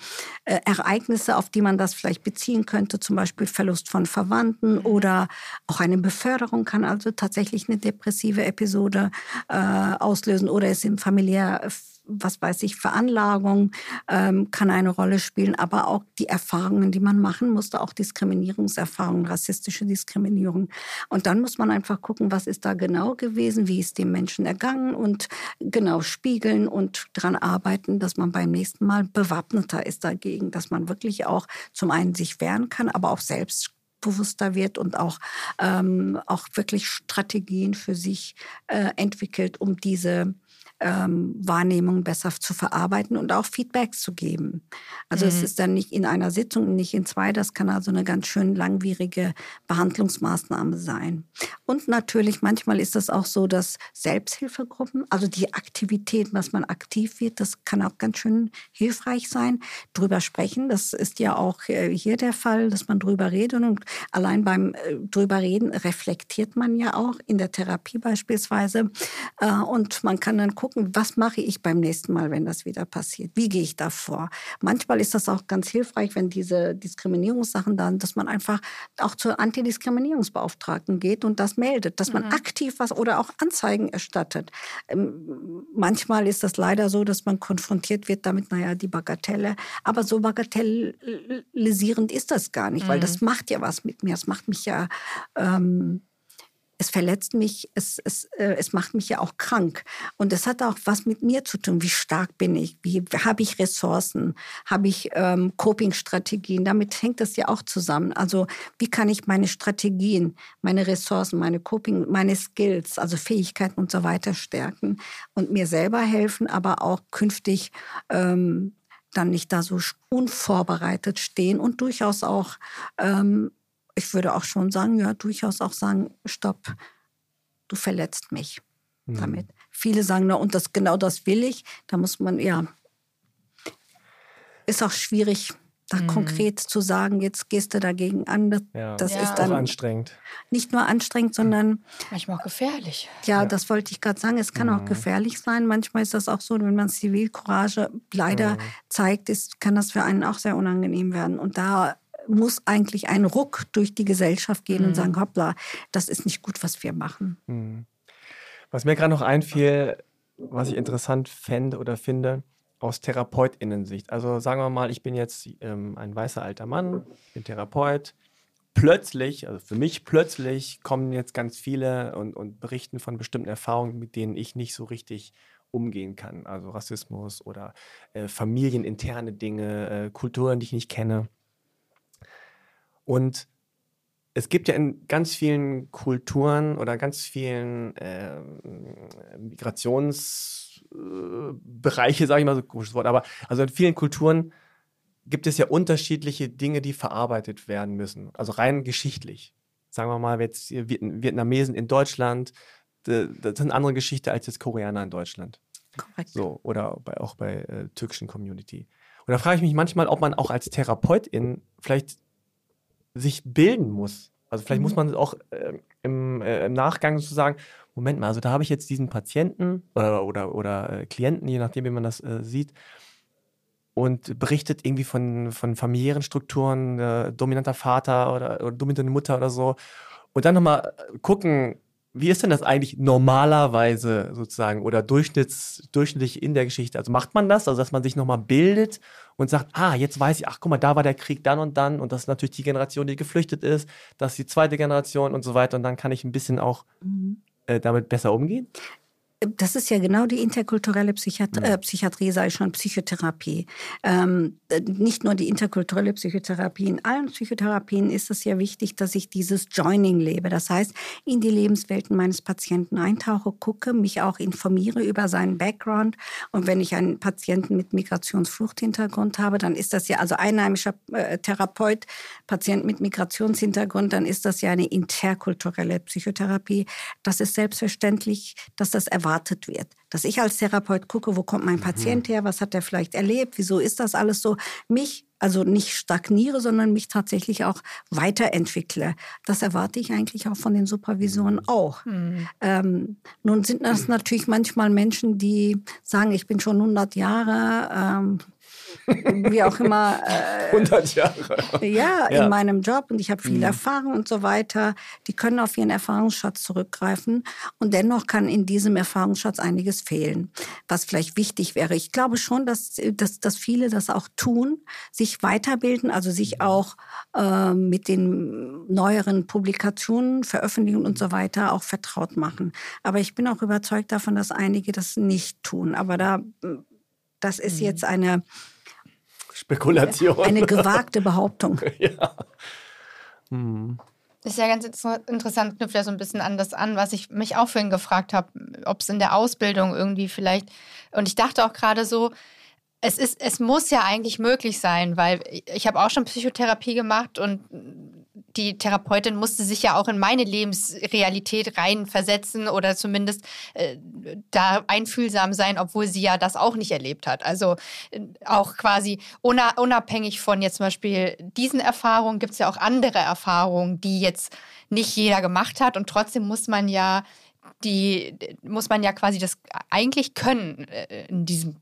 äh, Ereignisse, auf die man das vielleicht beziehen könnte, zum Beispiel Verlust von Verwandten mhm. oder auch eine Beförderung kann also tatsächlich eine depressive Episode äh, auslösen oder es im familiär was weiß ich, Veranlagung ähm, kann eine Rolle spielen, aber auch die Erfahrungen, die man machen musste, auch Diskriminierungserfahrungen, rassistische Diskriminierung. Und dann muss man einfach gucken, was ist da genau gewesen, wie ist dem Menschen ergangen und genau spiegeln und daran arbeiten, dass man beim nächsten Mal bewappneter ist dagegen, dass man wirklich auch zum einen sich wehren kann, aber auch selbst bewusster wird und auch, ähm, auch wirklich Strategien für sich äh, entwickelt, um diese ähm, Wahrnehmung besser zu verarbeiten und auch Feedbacks zu geben. Also mhm. es ist dann nicht in einer Sitzung, nicht in zwei, das kann also eine ganz schön langwierige Behandlungsmaßnahme sein. Und natürlich, manchmal ist es auch so, dass Selbsthilfegruppen, also die Aktivität, was man aktiv wird, das kann auch ganz schön hilfreich sein. Drüber sprechen, das ist ja auch äh, hier der Fall, dass man drüber redet. Und allein beim äh, drüber reden reflektiert man ja auch in der Therapie beispielsweise. Äh, und man kann dann gucken, was mache ich beim nächsten Mal, wenn das wieder passiert? Wie gehe ich da vor? Manchmal ist das auch ganz hilfreich, wenn diese Diskriminierungssachen dann, dass man einfach auch zur Antidiskriminierungsbeauftragten geht und das meldet, dass man mhm. aktiv was oder auch Anzeigen erstattet. Ähm, manchmal ist das leider so, dass man konfrontiert wird damit, naja, die Bagatelle. Aber so bagatellisierend ist das gar nicht, mhm. weil das mhm. macht ja was mit mir. Es macht mich ja ähm, es verletzt mich, es, es, äh, es macht mich ja auch krank. Und es hat auch was mit mir zu tun. Wie stark bin ich? Wie habe ich Ressourcen? Habe ich ähm, Coping-Strategien? Damit hängt das ja auch zusammen. Also wie kann ich meine Strategien, meine Ressourcen, meine Coping, meine Skills, also Fähigkeiten und so weiter stärken und mir selber helfen, aber auch künftig ähm, dann nicht da so unvorbereitet stehen und durchaus auch ähm, ich würde auch schon sagen, ja, durchaus auch sagen, stopp, du verletzt mich mhm. damit. Viele sagen, na, und das genau das will ich. Da muss man, ja, ist auch schwierig, da mhm. konkret zu sagen, jetzt gehst du dagegen an. Das, ja. das ja. ist dann auch anstrengend. Nicht nur anstrengend, sondern manchmal auch gefährlich. Ja, ja. das wollte ich gerade sagen. Es kann mhm. auch gefährlich sein. Manchmal ist das auch so, wenn man Zivilcourage leider mhm. zeigt, ist, kann das für einen auch sehr unangenehm werden. Und da muss eigentlich ein Ruck durch die Gesellschaft gehen mhm. und sagen, hoppla, das ist nicht gut, was wir machen. Mhm. Was mir gerade noch einfiel, was ich interessant fände oder finde, aus TherapeutInnen-Sicht. Also sagen wir mal, ich bin jetzt ähm, ein weißer alter Mann, bin Therapeut. Plötzlich, also für mich plötzlich, kommen jetzt ganz viele und, und berichten von bestimmten Erfahrungen, mit denen ich nicht so richtig umgehen kann. Also Rassismus oder äh, familieninterne Dinge, äh, Kulturen, die ich nicht kenne. Und es gibt ja in ganz vielen Kulturen oder ganz vielen äh, Migrationsbereiche, äh, sage ich mal so komisches Wort, aber also in vielen Kulturen gibt es ja unterschiedliche Dinge, die verarbeitet werden müssen. Also rein geschichtlich. Sagen wir mal, jetzt Vietnamesen in Deutschland, das ist eine andere Geschichte als jetzt Koreaner in Deutschland. Korrekt. So, oder bei, auch bei äh, türkischen Community. Und da frage ich mich manchmal, ob man auch als Therapeutin vielleicht sich bilden muss. Also vielleicht mhm. muss man auch äh, im, äh, im, Nachgang sozusagen, Moment mal, also da habe ich jetzt diesen Patienten oder, oder, oder äh, Klienten, je nachdem, wie man das äh, sieht, und berichtet irgendwie von, von familiären Strukturen, äh, dominanter Vater oder, oder dominante Mutter oder so. Und dann nochmal gucken, wie ist denn das eigentlich normalerweise sozusagen oder durchschnitts, durchschnittlich in der Geschichte? Also macht man das, also dass man sich nochmal bildet und sagt, ah, jetzt weiß ich, ach guck mal, da war der Krieg dann und dann und das ist natürlich die Generation, die geflüchtet ist, das ist die zweite Generation und so weiter und dann kann ich ein bisschen auch mhm. äh, damit besser umgehen? Das ist ja genau die interkulturelle Psychiat ja. äh, Psychiatrie, sei schon Psychotherapie. Ähm, nicht nur die interkulturelle Psychotherapie, in allen Psychotherapien ist es ja wichtig, dass ich dieses Joining lebe. Das heißt, in die Lebenswelten meines Patienten eintauche, gucke, mich auch informiere über seinen Background. Und wenn ich einen Patienten mit Migrationsfluchthintergrund habe, dann ist das ja, also einheimischer äh, Therapeut, Patient mit Migrationshintergrund, dann ist das ja eine interkulturelle Psychotherapie. Das ist selbstverständlich, dass das erwartet erwartet wird. Dass ich als Therapeut gucke, wo kommt mein mhm. Patient her, was hat er vielleicht erlebt, wieso ist das alles so, mich also nicht stagniere, sondern mich tatsächlich auch weiterentwickle. Das erwarte ich eigentlich auch von den Supervisionen auch. Mhm. Ähm, nun sind das natürlich manchmal Menschen, die sagen, ich bin schon 100 Jahre, ähm, wie auch immer. Äh, 100 Jahre. Ja, ja, in meinem Job und ich habe viel mhm. Erfahrung und so weiter. Die können auf ihren Erfahrungsschatz zurückgreifen und dennoch kann in diesem Erfahrungsschatz einiges fehlen, was vielleicht wichtig wäre. Ich glaube schon, dass, dass, dass viele das auch tun, sich weiterbilden, also sich mhm. auch äh, mit den neueren Publikationen, Veröffentlichungen und so weiter auch vertraut machen. Aber ich bin auch überzeugt davon, dass einige das nicht tun. Aber da, das ist mhm. jetzt eine Spekulation. Eine gewagte Behauptung. ja. Hm. Das ist ja ganz interessant, knüpft ja so ein bisschen an das an, was ich mich auch vorhin gefragt habe, ob es in der Ausbildung irgendwie vielleicht, und ich dachte auch gerade so, es ist, es muss ja eigentlich möglich sein, weil ich habe auch schon Psychotherapie gemacht und die Therapeutin musste sich ja auch in meine Lebensrealität reinversetzen oder zumindest äh, da einfühlsam sein, obwohl sie ja das auch nicht erlebt hat. Also äh, auch quasi unabhängig von jetzt zum Beispiel diesen Erfahrungen gibt es ja auch andere Erfahrungen, die jetzt nicht jeder gemacht hat und trotzdem muss man ja die muss man ja quasi das eigentlich können äh, in diesem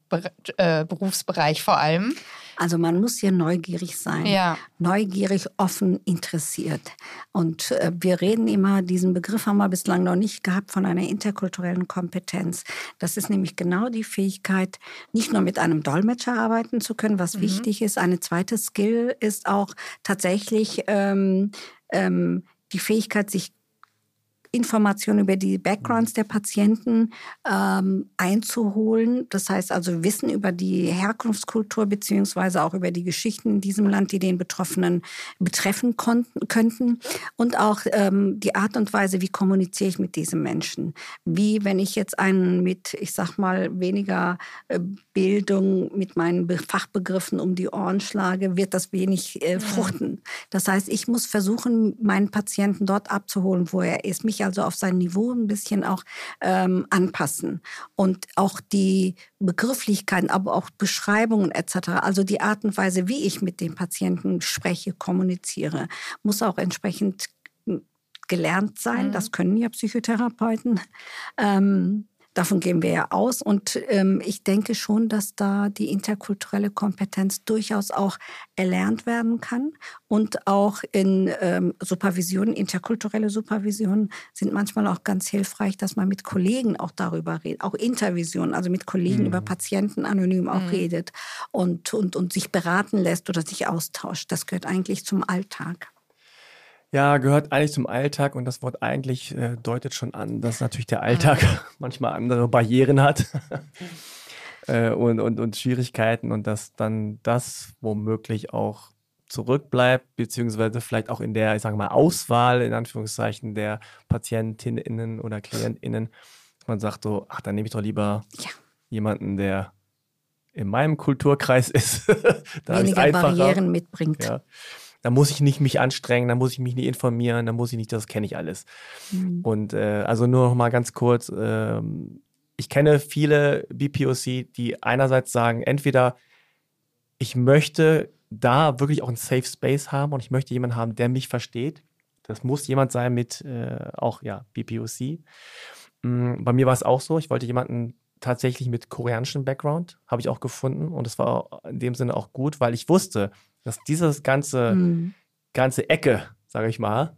äh, Berufsbereich vor allem. Also man muss hier neugierig sein, ja. neugierig, offen, interessiert. Und äh, wir reden immer, diesen Begriff haben wir bislang noch nicht gehabt von einer interkulturellen Kompetenz. Das ist nämlich genau die Fähigkeit, nicht nur mit einem Dolmetscher arbeiten zu können, was mhm. wichtig ist. Eine zweite Skill ist auch tatsächlich ähm, ähm, die Fähigkeit, sich Informationen über die Backgrounds der Patienten ähm, einzuholen. Das heißt also Wissen über die Herkunftskultur beziehungsweise auch über die Geschichten in diesem Land, die den Betroffenen betreffen konnten, könnten. Und auch ähm, die Art und Weise, wie kommuniziere ich mit diesem Menschen. Wie, wenn ich jetzt einen mit, ich sag mal, weniger äh, Bildung mit meinen Fachbegriffen um die Ohren schlage, wird das wenig äh, fruchten. Das heißt, ich muss versuchen, meinen Patienten dort abzuholen, wo er ist, mich also auf sein Niveau ein bisschen auch ähm, anpassen. Und auch die Begrifflichkeiten, aber auch Beschreibungen etc., also die Art und Weise, wie ich mit dem Patienten spreche, kommuniziere, muss auch entsprechend hm, gelernt sein. Mhm. Das können ja Psychotherapeuten. Ähm, Davon gehen wir ja aus. Und ähm, ich denke schon, dass da die interkulturelle Kompetenz durchaus auch erlernt werden kann. Und auch in ähm, Supervision, interkulturelle Supervision sind manchmal auch ganz hilfreich, dass man mit Kollegen auch darüber redet. Auch Intervision, also mit Kollegen mhm. über Patienten anonym auch mhm. redet und, und, und sich beraten lässt oder sich austauscht. Das gehört eigentlich zum Alltag. Ja, gehört eigentlich zum Alltag und das Wort eigentlich äh, deutet schon an, dass natürlich der Alltag mhm. manchmal andere Barrieren hat äh, und, und, und Schwierigkeiten und dass dann das womöglich auch zurückbleibt, beziehungsweise vielleicht auch in der, ich sage mal, Auswahl, in Anführungszeichen, der PatientInnen oder KlientInnen, man sagt so, ach, dann nehme ich doch lieber ja. jemanden, der in meinem Kulturkreis ist. da Weniger Barrieren mitbringt. Ja. Da muss ich nicht mich anstrengen, da muss ich mich nicht informieren, da muss ich nicht, das kenne ich alles. Mhm. Und äh, also nur noch mal ganz kurz, äh, ich kenne viele BPOC, die einerseits sagen, entweder ich möchte da wirklich auch einen Safe Space haben und ich möchte jemanden haben, der mich versteht. Das muss jemand sein mit äh, auch ja BPOC. Mhm, bei mir war es auch so, ich wollte jemanden tatsächlich mit koreanischem Background, habe ich auch gefunden und es war in dem Sinne auch gut, weil ich wusste, dass dieses ganze, mhm. ganze Ecke, sage ich mal,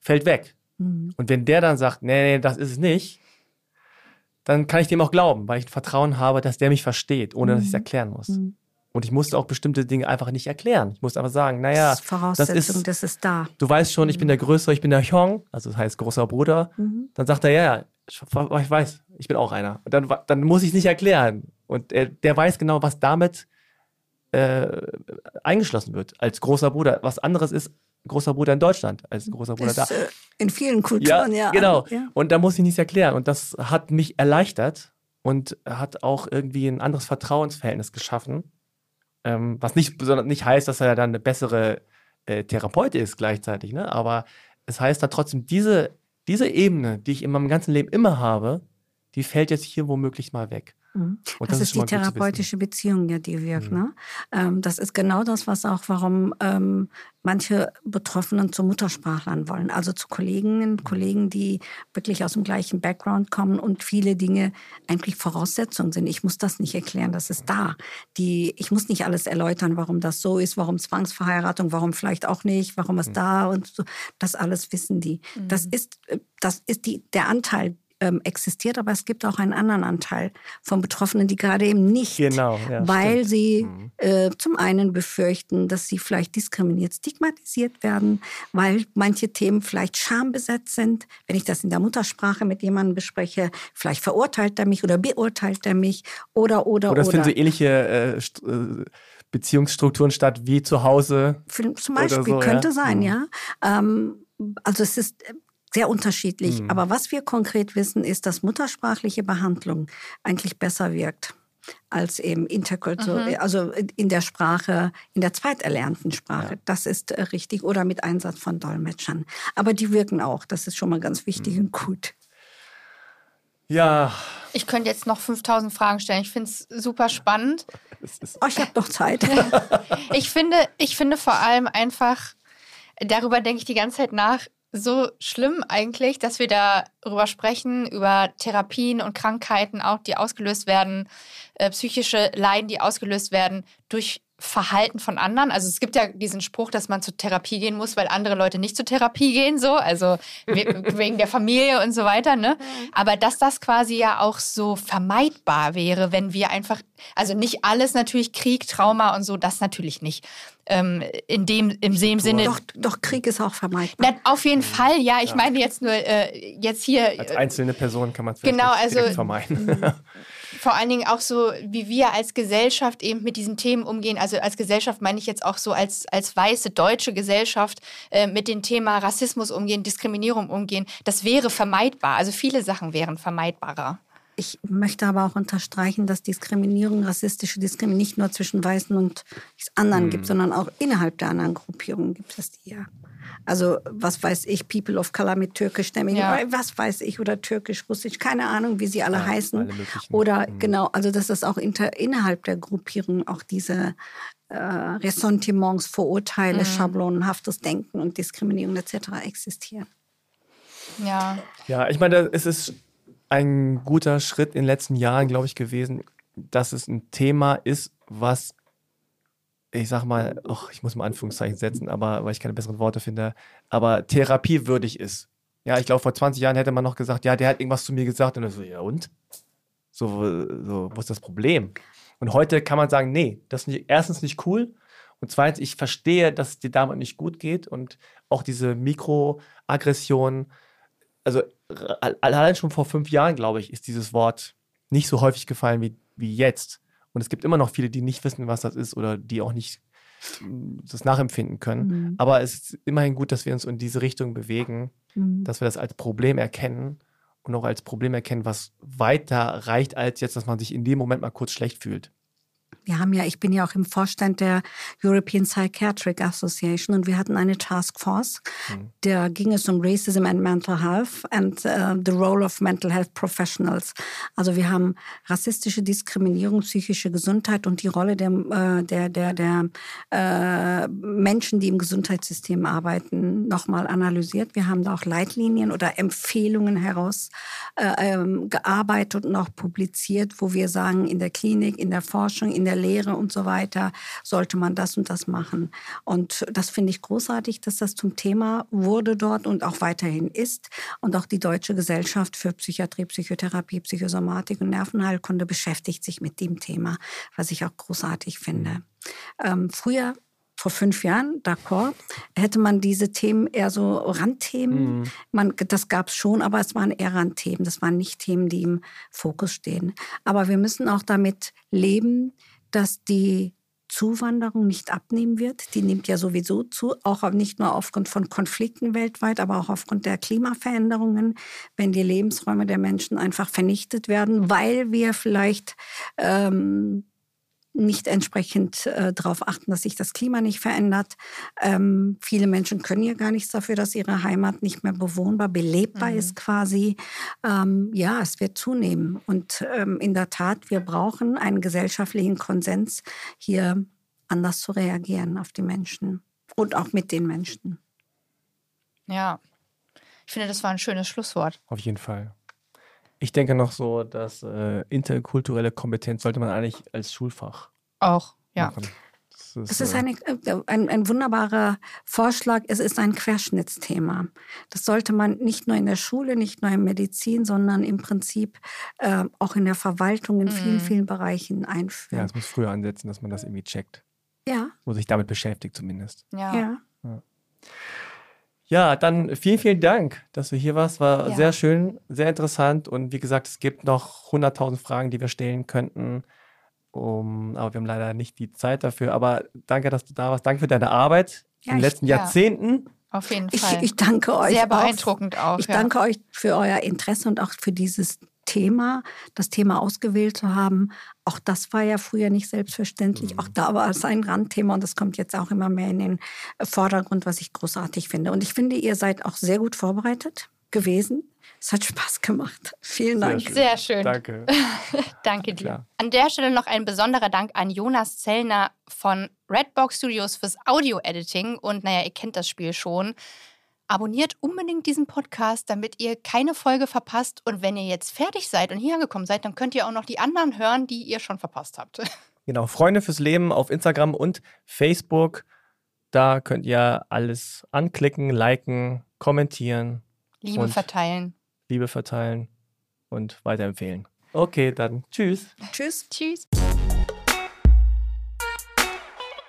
fällt weg. Mhm. Und wenn der dann sagt, nee, nee, das ist es nicht, dann kann ich dem auch glauben, weil ich Vertrauen habe, dass der mich versteht, ohne mhm. dass ich es erklären muss. Mhm. Und ich musste auch bestimmte Dinge einfach nicht erklären. Ich musste aber sagen, naja, das ist, Voraussetzung, das ist, das ist da. Du weißt schon, ich bin mhm. der Größere, ich bin der Hyong, also das heißt großer Bruder. Mhm. Dann sagt er, ja, ja, ich, ich weiß, ich bin auch einer. Und dann, dann muss ich es nicht erklären. Und er, der weiß genau, was damit äh, eingeschlossen wird als großer Bruder. Was anderes ist großer Bruder in Deutschland als großer Bruder ist, da. Äh, in vielen Kulturen, ja. ja genau. Ja. Und da muss ich nichts erklären. Und das hat mich erleichtert und hat auch irgendwie ein anderes Vertrauensverhältnis geschaffen. Ähm, was nicht, nicht heißt, dass er dann eine bessere äh, Therapeut ist gleichzeitig, ne? aber es heißt dann trotzdem, diese, diese Ebene, die ich in meinem ganzen Leben immer habe, die fällt jetzt hier womöglich mal weg. Mhm. Das, das, ist die therapeutische Beziehung, ja, die wirkt. Mhm. Ne? Ähm, das ist genau das, was auch, warum ähm, manche Betroffenen zu Muttersprachlern wollen. Also zu Kolleginnen, mhm. Kollegen, die wirklich aus dem gleichen Background kommen und viele Dinge eigentlich Voraussetzungen sind. Ich muss das nicht erklären, das ist da. Die, ich muss nicht alles erläutern, warum das so ist, warum Zwangsverheiratung, warum vielleicht auch nicht, warum es mhm. da und so. Das alles wissen die. Mhm. Das ist, äh, das ist die, der Anteil, ähm, existiert, aber es gibt auch einen anderen Anteil von Betroffenen, die gerade eben nicht, genau, ja, weil stimmt. sie mhm. äh, zum einen befürchten, dass sie vielleicht diskriminiert, stigmatisiert werden, weil manche Themen vielleicht schambesetzt sind. Wenn ich das in der Muttersprache mit jemandem bespreche, vielleicht verurteilt er mich oder beurteilt er mich oder oder oder. es finden so ähnliche äh, äh, Beziehungsstrukturen statt wie zu Hause. Zum Beispiel so, könnte ja? sein, mhm. ja. Ähm, also es ist sehr unterschiedlich. Mhm. Aber was wir konkret wissen, ist, dass muttersprachliche Behandlung eigentlich besser wirkt. als eben interkulturell, mhm. also in der Sprache, in der zweiterlernten Sprache. Ja. Das ist äh, richtig. Oder mit Einsatz von Dolmetschern. Aber die wirken auch. Das ist schon mal ganz wichtig mhm. und gut. Ja. Ich könnte jetzt noch 5000 Fragen stellen. Ich finde es super spannend. Oh, ich habe noch Zeit. ich, finde, ich finde vor allem einfach, darüber denke ich die ganze Zeit nach, so schlimm eigentlich, dass wir darüber sprechen, über Therapien und Krankheiten auch, die ausgelöst werden, äh, psychische Leiden, die ausgelöst werden durch Verhalten von anderen. Also es gibt ja diesen Spruch, dass man zur Therapie gehen muss, weil andere Leute nicht zur Therapie gehen, so, also wegen der Familie und so weiter, ne? Aber dass das quasi ja auch so vermeidbar wäre, wenn wir einfach, also nicht alles natürlich Krieg, Trauma und so, das natürlich nicht. Ähm, in dem, im dem Sinne. Doch, doch, Krieg ist auch vermeidbar. Na, auf jeden Fall, ja. Ich ja. meine jetzt nur, äh, jetzt hier. Als einzelne Person kann man es genau, also, vermeiden. vor allen Dingen auch so, wie wir als Gesellschaft eben mit diesen Themen umgehen. Also als Gesellschaft meine ich jetzt auch so als, als weiße deutsche Gesellschaft äh, mit dem Thema Rassismus umgehen, Diskriminierung umgehen. Das wäre vermeidbar. Also viele Sachen wären vermeidbarer. Ich möchte aber auch unterstreichen, dass Diskriminierung, rassistische Diskriminierung nicht nur zwischen Weißen und anderen mhm. gibt, sondern auch innerhalb der anderen Gruppierungen gibt es die ja. Also was weiß ich, People of Color mit türkischstämmigen, ja. was weiß ich, oder türkisch, russisch, keine Ahnung, wie sie alle ja, heißen. Alle oder mhm. genau, also dass es auch inter, innerhalb der Gruppierung auch diese äh, Ressentiments, Vorurteile, mhm. schablonenhaftes Denken und Diskriminierung etc. existieren. Ja. Ja, ich meine, es ist ein guter Schritt in den letzten Jahren, glaube ich, gewesen, dass es ein Thema ist, was ich sag mal, och, ich muss mal Anführungszeichen setzen, aber weil ich keine besseren Worte finde, aber therapiewürdig ist. Ja, ich glaube, vor 20 Jahren hätte man noch gesagt, ja, der hat irgendwas zu mir gesagt und dann so, ja und? So, so, wo ist das Problem? Und heute kann man sagen, nee, das ist nicht, erstens nicht cool und zweitens, ich verstehe, dass es dir damit nicht gut geht und auch diese Mikroaggression, also allein schon vor fünf Jahren, glaube ich, ist dieses Wort nicht so häufig gefallen wie, wie jetzt. Und es gibt immer noch viele, die nicht wissen, was das ist oder die auch nicht mm, das nachempfinden können. Mhm. Aber es ist immerhin gut, dass wir uns in diese Richtung bewegen, mhm. dass wir das als Problem erkennen und auch als Problem erkennen, was weiter reicht, als jetzt, dass man sich in dem Moment mal kurz schlecht fühlt. Wir haben ja, ich bin ja auch im Vorstand der European Psychiatric Association und wir hatten eine Task Force. Mhm. Da ging es um Racism and Mental Health and uh, the Role of Mental Health Professionals. Also wir haben rassistische Diskriminierung, psychische Gesundheit und die Rolle der, äh, der, der, der äh, Menschen, die im Gesundheitssystem arbeiten, nochmal analysiert. Wir haben da auch Leitlinien oder Empfehlungen heraus äh, ähm, gearbeitet und auch publiziert, wo wir sagen, in der Klinik, in der Forschung, in der Lehre und so weiter sollte man das und das machen. Und das finde ich großartig, dass das zum Thema wurde dort und auch weiterhin ist. Und auch die Deutsche Gesellschaft für Psychiatrie, Psychotherapie, Psychosomatik und Nervenheilkunde beschäftigt sich mit dem Thema, was ich auch großartig finde. Ähm, früher vor fünf Jahren, d'accord, hätte man diese Themen eher so Randthemen. Mhm. Man, das gab es schon, aber es waren eher Randthemen. Das waren nicht Themen, die im Fokus stehen. Aber wir müssen auch damit leben, dass die Zuwanderung nicht abnehmen wird. Die nimmt ja sowieso zu, auch nicht nur aufgrund von Konflikten weltweit, aber auch aufgrund der Klimaveränderungen, wenn die Lebensräume der Menschen einfach vernichtet werden, weil wir vielleicht ähm, nicht entsprechend äh, darauf achten, dass sich das Klima nicht verändert. Ähm, viele Menschen können ja gar nichts dafür, dass ihre Heimat nicht mehr bewohnbar, belebbar mhm. ist quasi. Ähm, ja, es wird zunehmen. Und ähm, in der Tat, wir brauchen einen gesellschaftlichen Konsens, hier anders zu reagieren auf die Menschen und auch mit den Menschen. Ja, ich finde, das war ein schönes Schlusswort. Auf jeden Fall. Ich denke noch so, dass äh, interkulturelle Kompetenz sollte man eigentlich als Schulfach auch, ja. Machen. ist, es ist eine, äh, ein, ein wunderbarer Vorschlag. Es ist ein Querschnittsthema. Das sollte man nicht nur in der Schule, nicht nur in Medizin, sondern im Prinzip äh, auch in der Verwaltung in vielen, mhm. vielen Bereichen einführen. Ja, es muss früher ansetzen, dass man das irgendwie checkt. Ja. Wo sich damit beschäftigt zumindest. Ja. ja. ja. Ja, dann vielen, vielen Dank, dass du hier warst. War ja. sehr schön, sehr interessant. Und wie gesagt, es gibt noch 100.000 Fragen, die wir stellen könnten. Um, aber wir haben leider nicht die Zeit dafür. Aber danke, dass du da warst. Danke für deine Arbeit ja, in den letzten ich, Jahrzehnten. Ja, auf jeden Fall. Ich, ich, danke euch. Sehr beeindruckend auch. auch ich danke euch für euer Interesse und auch für dieses Thema, das Thema ausgewählt zu haben. Auch das war ja früher nicht selbstverständlich. Mhm. Auch da war es ein Randthema und das kommt jetzt auch immer mehr in den Vordergrund, was ich großartig finde. Und ich finde, ihr seid auch sehr gut vorbereitet gewesen. Es hat Spaß gemacht. Vielen Dank. Sehr schön. Sehr schön. Danke. Danke dir. Klar. An der Stelle noch ein besonderer Dank an Jonas Zellner von Redbox Studios fürs Audio-Editing. Und naja, ihr kennt das Spiel schon. Abonniert unbedingt diesen Podcast, damit ihr keine Folge verpasst. Und wenn ihr jetzt fertig seid und hier angekommen seid, dann könnt ihr auch noch die anderen hören, die ihr schon verpasst habt. Genau, Freunde fürs Leben auf Instagram und Facebook. Da könnt ihr alles anklicken, liken, kommentieren. Liebe verteilen. Liebe verteilen und weiterempfehlen. Okay, dann tschüss. Tschüss. Tschüss.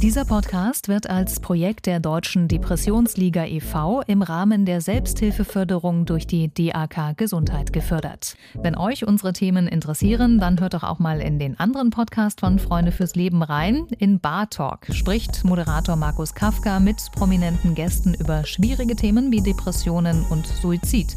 Dieser Podcast wird als Projekt der Deutschen Depressionsliga e.V. im Rahmen der Selbsthilfeförderung durch die DAK Gesundheit gefördert. Wenn euch unsere Themen interessieren, dann hört doch auch mal in den anderen Podcast von Freunde fürs Leben rein. In Bar Talk spricht Moderator Markus Kafka mit prominenten Gästen über schwierige Themen wie Depressionen und Suizid